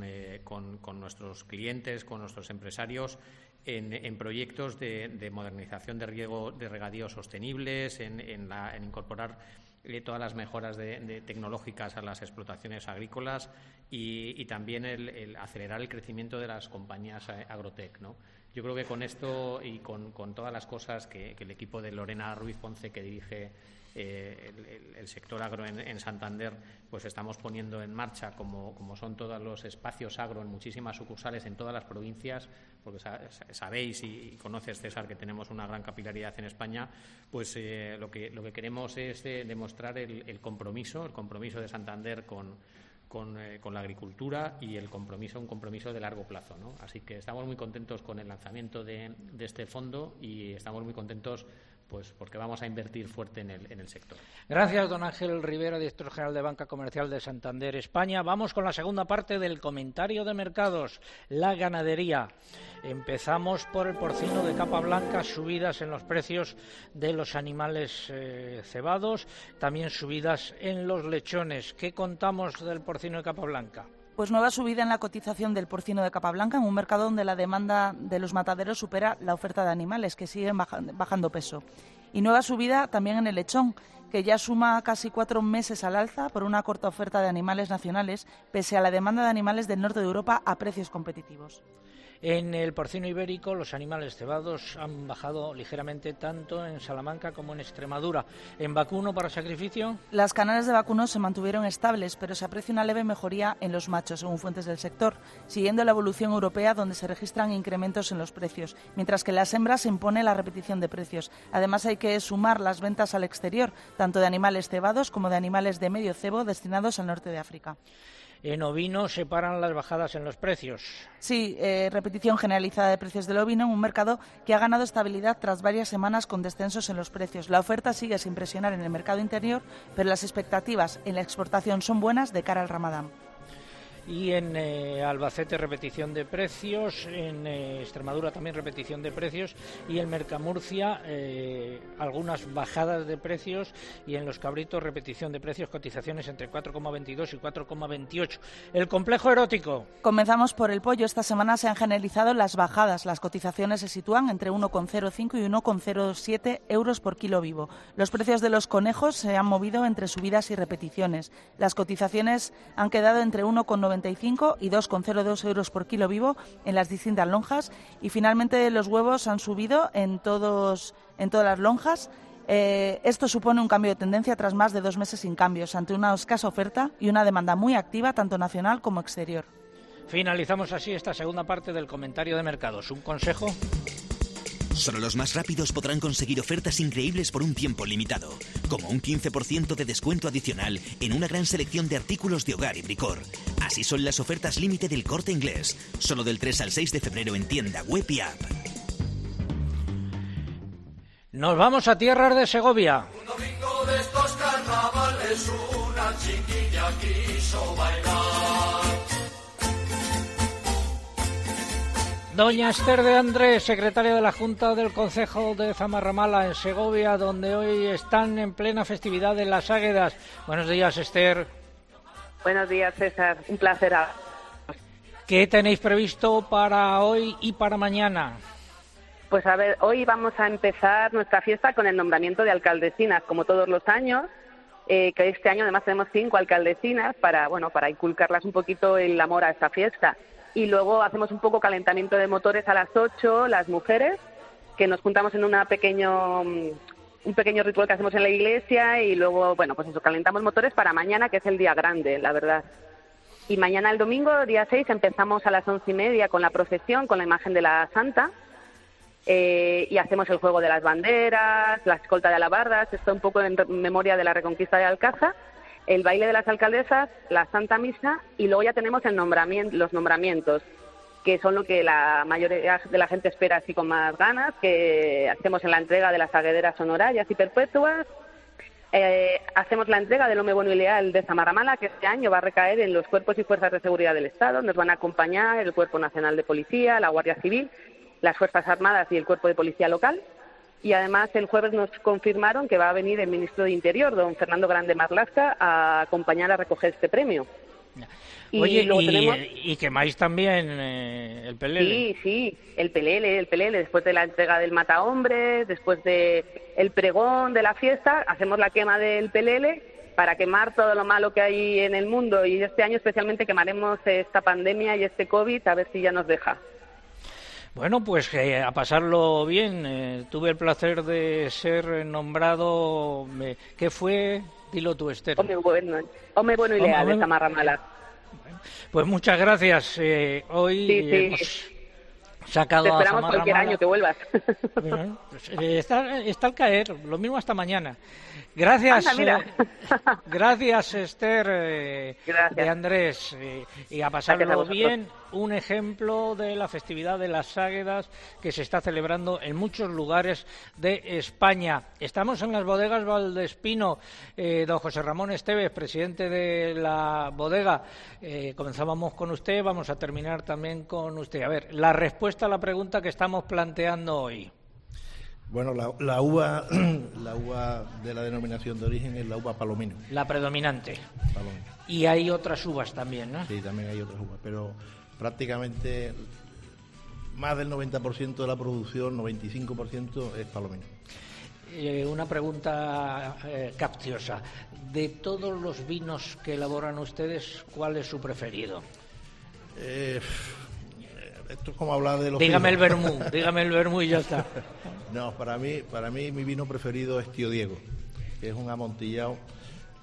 eh, con, con, nuestros clientes, con nuestros empresarios en, proyectos de, modernización de riego de regadíos sostenibles, en, incorporar eh, todas las mejoras tecnológicas a las explotaciones agrícolas y, también el, acelerar el crecimiento de las compañías eh, agrotec. ¿no? Yo creo que con esto y con, todas las cosas que, el equipo de Lorena Ruiz Ponce, que dirige eh, el, sector agro en, Santander, pues estamos poniendo en marcha, como, como, son todos los espacios agro en muchísimas sucursales en todas las provincias, porque sabéis y, conoces, César, que tenemos una gran capilaridad en España, pues eh, lo, que, lo que queremos es eh, demostrar el, compromiso, el compromiso de Santander con, con, con, la agricultura y el compromiso, un compromiso de largo plazo. ¿no? Así que estamos muy contentos con el lanzamiento de, de este fondo y estamos muy contentos pues porque vamos a invertir fuerte en el, en el sector. Gracias, don Ángel Rivera, director general de Banca Comercial de Santander, España. Vamos con la segunda parte del comentario de mercados, la ganadería. Empezamos por el porcino de capa blanca, subidas en los precios de los animales eh, cebados, también subidas en los lechones. ¿Qué contamos del porcino de capa blanca? Pues nueva subida en la cotización del porcino de capa blanca en un mercado donde la demanda de los mataderos supera la oferta de animales, que siguen bajando peso. Y nueva subida también en el lechón, que ya suma casi cuatro meses al alza por una corta oferta de animales nacionales, pese a la demanda de animales del norte de Europa a precios competitivos. En el porcino ibérico, los animales cebados han bajado ligeramente tanto en Salamanca como en Extremadura. ¿En vacuno para sacrificio? Las canales de vacuno se mantuvieron estables, pero se aprecia una leve mejoría en los machos, según fuentes del sector, siguiendo la evolución europea donde se registran incrementos en los precios, mientras que en las hembras se impone la repetición de precios. Además, hay que sumar las ventas al exterior, tanto de animales cebados como de animales de medio cebo destinados al norte de África en ovino se paran las bajadas en los precios. Sí, eh, repetición generalizada de precios del ovino en un mercado que ha ganado estabilidad tras varias semanas con descensos en los precios. La oferta sigue sin presionar en el mercado interior, pero las expectativas en la exportación son buenas de cara al Ramadán y en eh, Albacete repetición de precios, en eh, Extremadura también repetición de precios y en Mercamurcia eh, algunas bajadas de precios y en los cabritos repetición de precios, cotizaciones entre 4,22 y 4,28. El complejo erótico. Comenzamos por el pollo. Esta semana se han generalizado las bajadas. Las cotizaciones se sitúan entre 1,05 y 1,07 euros por kilo vivo. Los precios de los conejos se han movido entre subidas y repeticiones. Las cotizaciones han quedado entre 1,90 y 2,02 euros por kilo vivo en las distintas lonjas. Y finalmente los huevos han subido en, todos, en todas las lonjas. Eh, esto supone un cambio de tendencia tras más de dos meses sin cambios, ante una escasa oferta y una demanda muy activa tanto nacional como exterior. Finalizamos así esta segunda parte del comentario de mercados. ¿Un consejo? Solo los más rápidos podrán conseguir ofertas increíbles por un tiempo limitado, como un 15% de descuento adicional en una gran selección de artículos de hogar y bricor. Así son las ofertas límite del corte inglés, solo del 3 al 6 de febrero en tienda web y app. Nos vamos a tierras de Segovia. Un domingo de estos carnavales, una chiquilla quiso bailar. Doña Esther de Andrés, secretaria de la Junta del Consejo de Zamarramala en Segovia, donde hoy están en plena festividad de las Águedas. Buenos días, Esther. Buenos días, César. Un placer. ¿Qué tenéis previsto para hoy y para mañana? Pues a ver, hoy vamos a empezar nuestra fiesta con el nombramiento de alcaldesinas, como todos los años. Eh, que este año además tenemos cinco alcaldesinas para, bueno, para inculcarlas un poquito el amor a esta fiesta y luego hacemos un poco calentamiento de motores a las 8, las mujeres, que nos juntamos en una pequeño, mm, un pequeño ritual que hacemos en la iglesia y luego, bueno, pues eso, calentamos motores para mañana, que es el día grande, la verdad. Y mañana el domingo, día 6, empezamos a las once y media con la procesión, con la imagen de la Santa. Eh, y hacemos el juego de las banderas, la escolta de alabardas, esto un poco en memoria de la reconquista de Alcázar el baile de las alcaldesas, la Santa Misa y luego ya tenemos el los nombramientos, que son lo que la mayoría de la gente espera así con más ganas, que hacemos en la entrega de las aguederas honorarias y perpetuas. Eh, hacemos la entrega del hombre bueno y leal de Zamarramala, que este año va a recaer en los cuerpos y fuerzas de seguridad del Estado. Nos van a acompañar el Cuerpo Nacional de Policía, la Guardia Civil, las Fuerzas Armadas y el Cuerpo de Policía Local. Y además el jueves nos confirmaron que va a venir el ministro de Interior, don Fernando Grande Marlasca, a acompañar a recoger este premio. Oye, y, quemáis también eh, el pelele. Sí, sí, el pelele, el pelele. Después de la entrega del mata hombres, después de el pregón de la fiesta, hacemos la quema del pelele para quemar todo lo malo que hay en el mundo y este año especialmente quemaremos esta pandemia y este COVID a ver si ya nos deja. Bueno, pues eh, a pasarlo bien. Eh, tuve el placer de ser nombrado. ¿Qué fue? Dilo tú, Esther. Hombre bueno, hombre bueno y leal, esta marra mala. Pues muchas gracias. Eh, hoy hemos sacado Te esperamos cualquier año que vuelvas. Pues, está, está al caer, lo mismo hasta mañana. Gracias, eh, gracias Esther eh, de Andrés eh, y a pasarlo bien. Un ejemplo de la festividad de las Águedas que se está celebrando en muchos lugares de España. Estamos en las bodegas Valdespino. don José Ramón Esteves, presidente de la bodega. comenzábamos con usted, vamos a terminar también con usted. A ver, la respuesta a la pregunta que estamos planteando hoy. Bueno, la, uva, <clears throat> la uva de la denominación de origen es la uva palomino. La predominante. Y hay otras uvas también, ¿no? Sí, también hay otras uvas, pero prácticamente más del 90% de la producción, 95% es palomino. Eh, una pregunta eh, capciosa. De todos los vinos que elaboran ustedes, ¿cuál es su preferido? Eh, esto es como hablar de los. Dígame el vermú, dígame el vermú y ya está. <laughs> No, para mí, para mí mi vino preferido es Tío Diego, que es un amontillado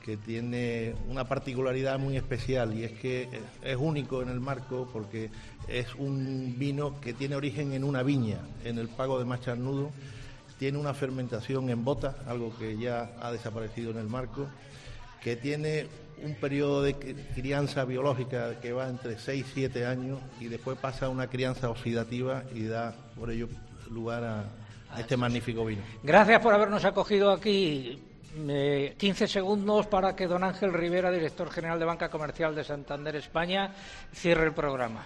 que tiene una particularidad muy especial y es que es único en el marco porque es un vino que tiene origen en una viña, en el pago de Macharnudo, tiene una fermentación en bota, algo que ya ha desaparecido en el marco, que tiene un periodo de crianza biológica que va entre 6 y 7 años y después pasa a una crianza oxidativa y da por ello lugar a, este magnífico vino. Gracias por habernos acogido aquí. 15 segundos para que don Ángel Rivera, director general de Banca Comercial de Santander España, cierre el programa.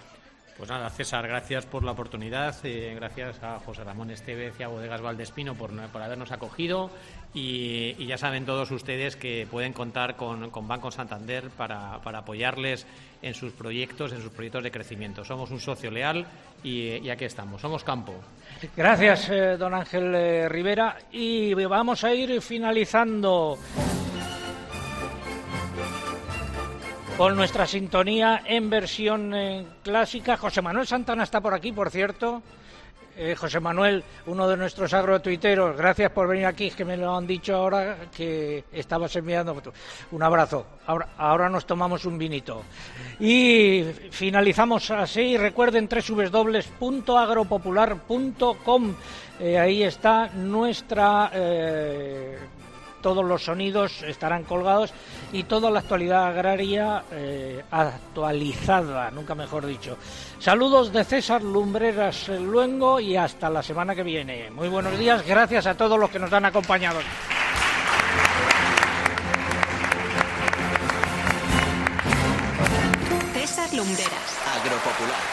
Pues nada, César, gracias por la oportunidad, eh, gracias a José Ramón Estevez y a Bodegas Valdespino por, por habernos acogido y, ya saben todos ustedes que pueden contar con, Banco Santander para, apoyarles en sus proyectos, en sus proyectos de crecimiento. Somos un socio leal y, aquí estamos, somos campo. Gracias, eh, don Ángel eh, Rivera. Y vamos a ir finalizando con nuestra sintonía en versión eh, clásica. José Manuel Santana está por aquí, por cierto. Eh, José Manuel, uno de nuestros agrotuiteros, gracias por venir aquí, que me lo han dicho ahora que estabas enviando. Un abrazo. Ahora, ahora nos tomamos un vinito. Y finalizamos así. Recuerden www.agropopular.com. Eh, ahí está nuestra todos los sonidos estarán colgados y toda la actualidad agraria eh, actualizada, nunca mejor dicho. Saludos de César Lumbreras Luengo y hasta la semana que viene. Muy buenos días, gracias a todos los que nos han acompañado. César Lumbreras. Agropopular.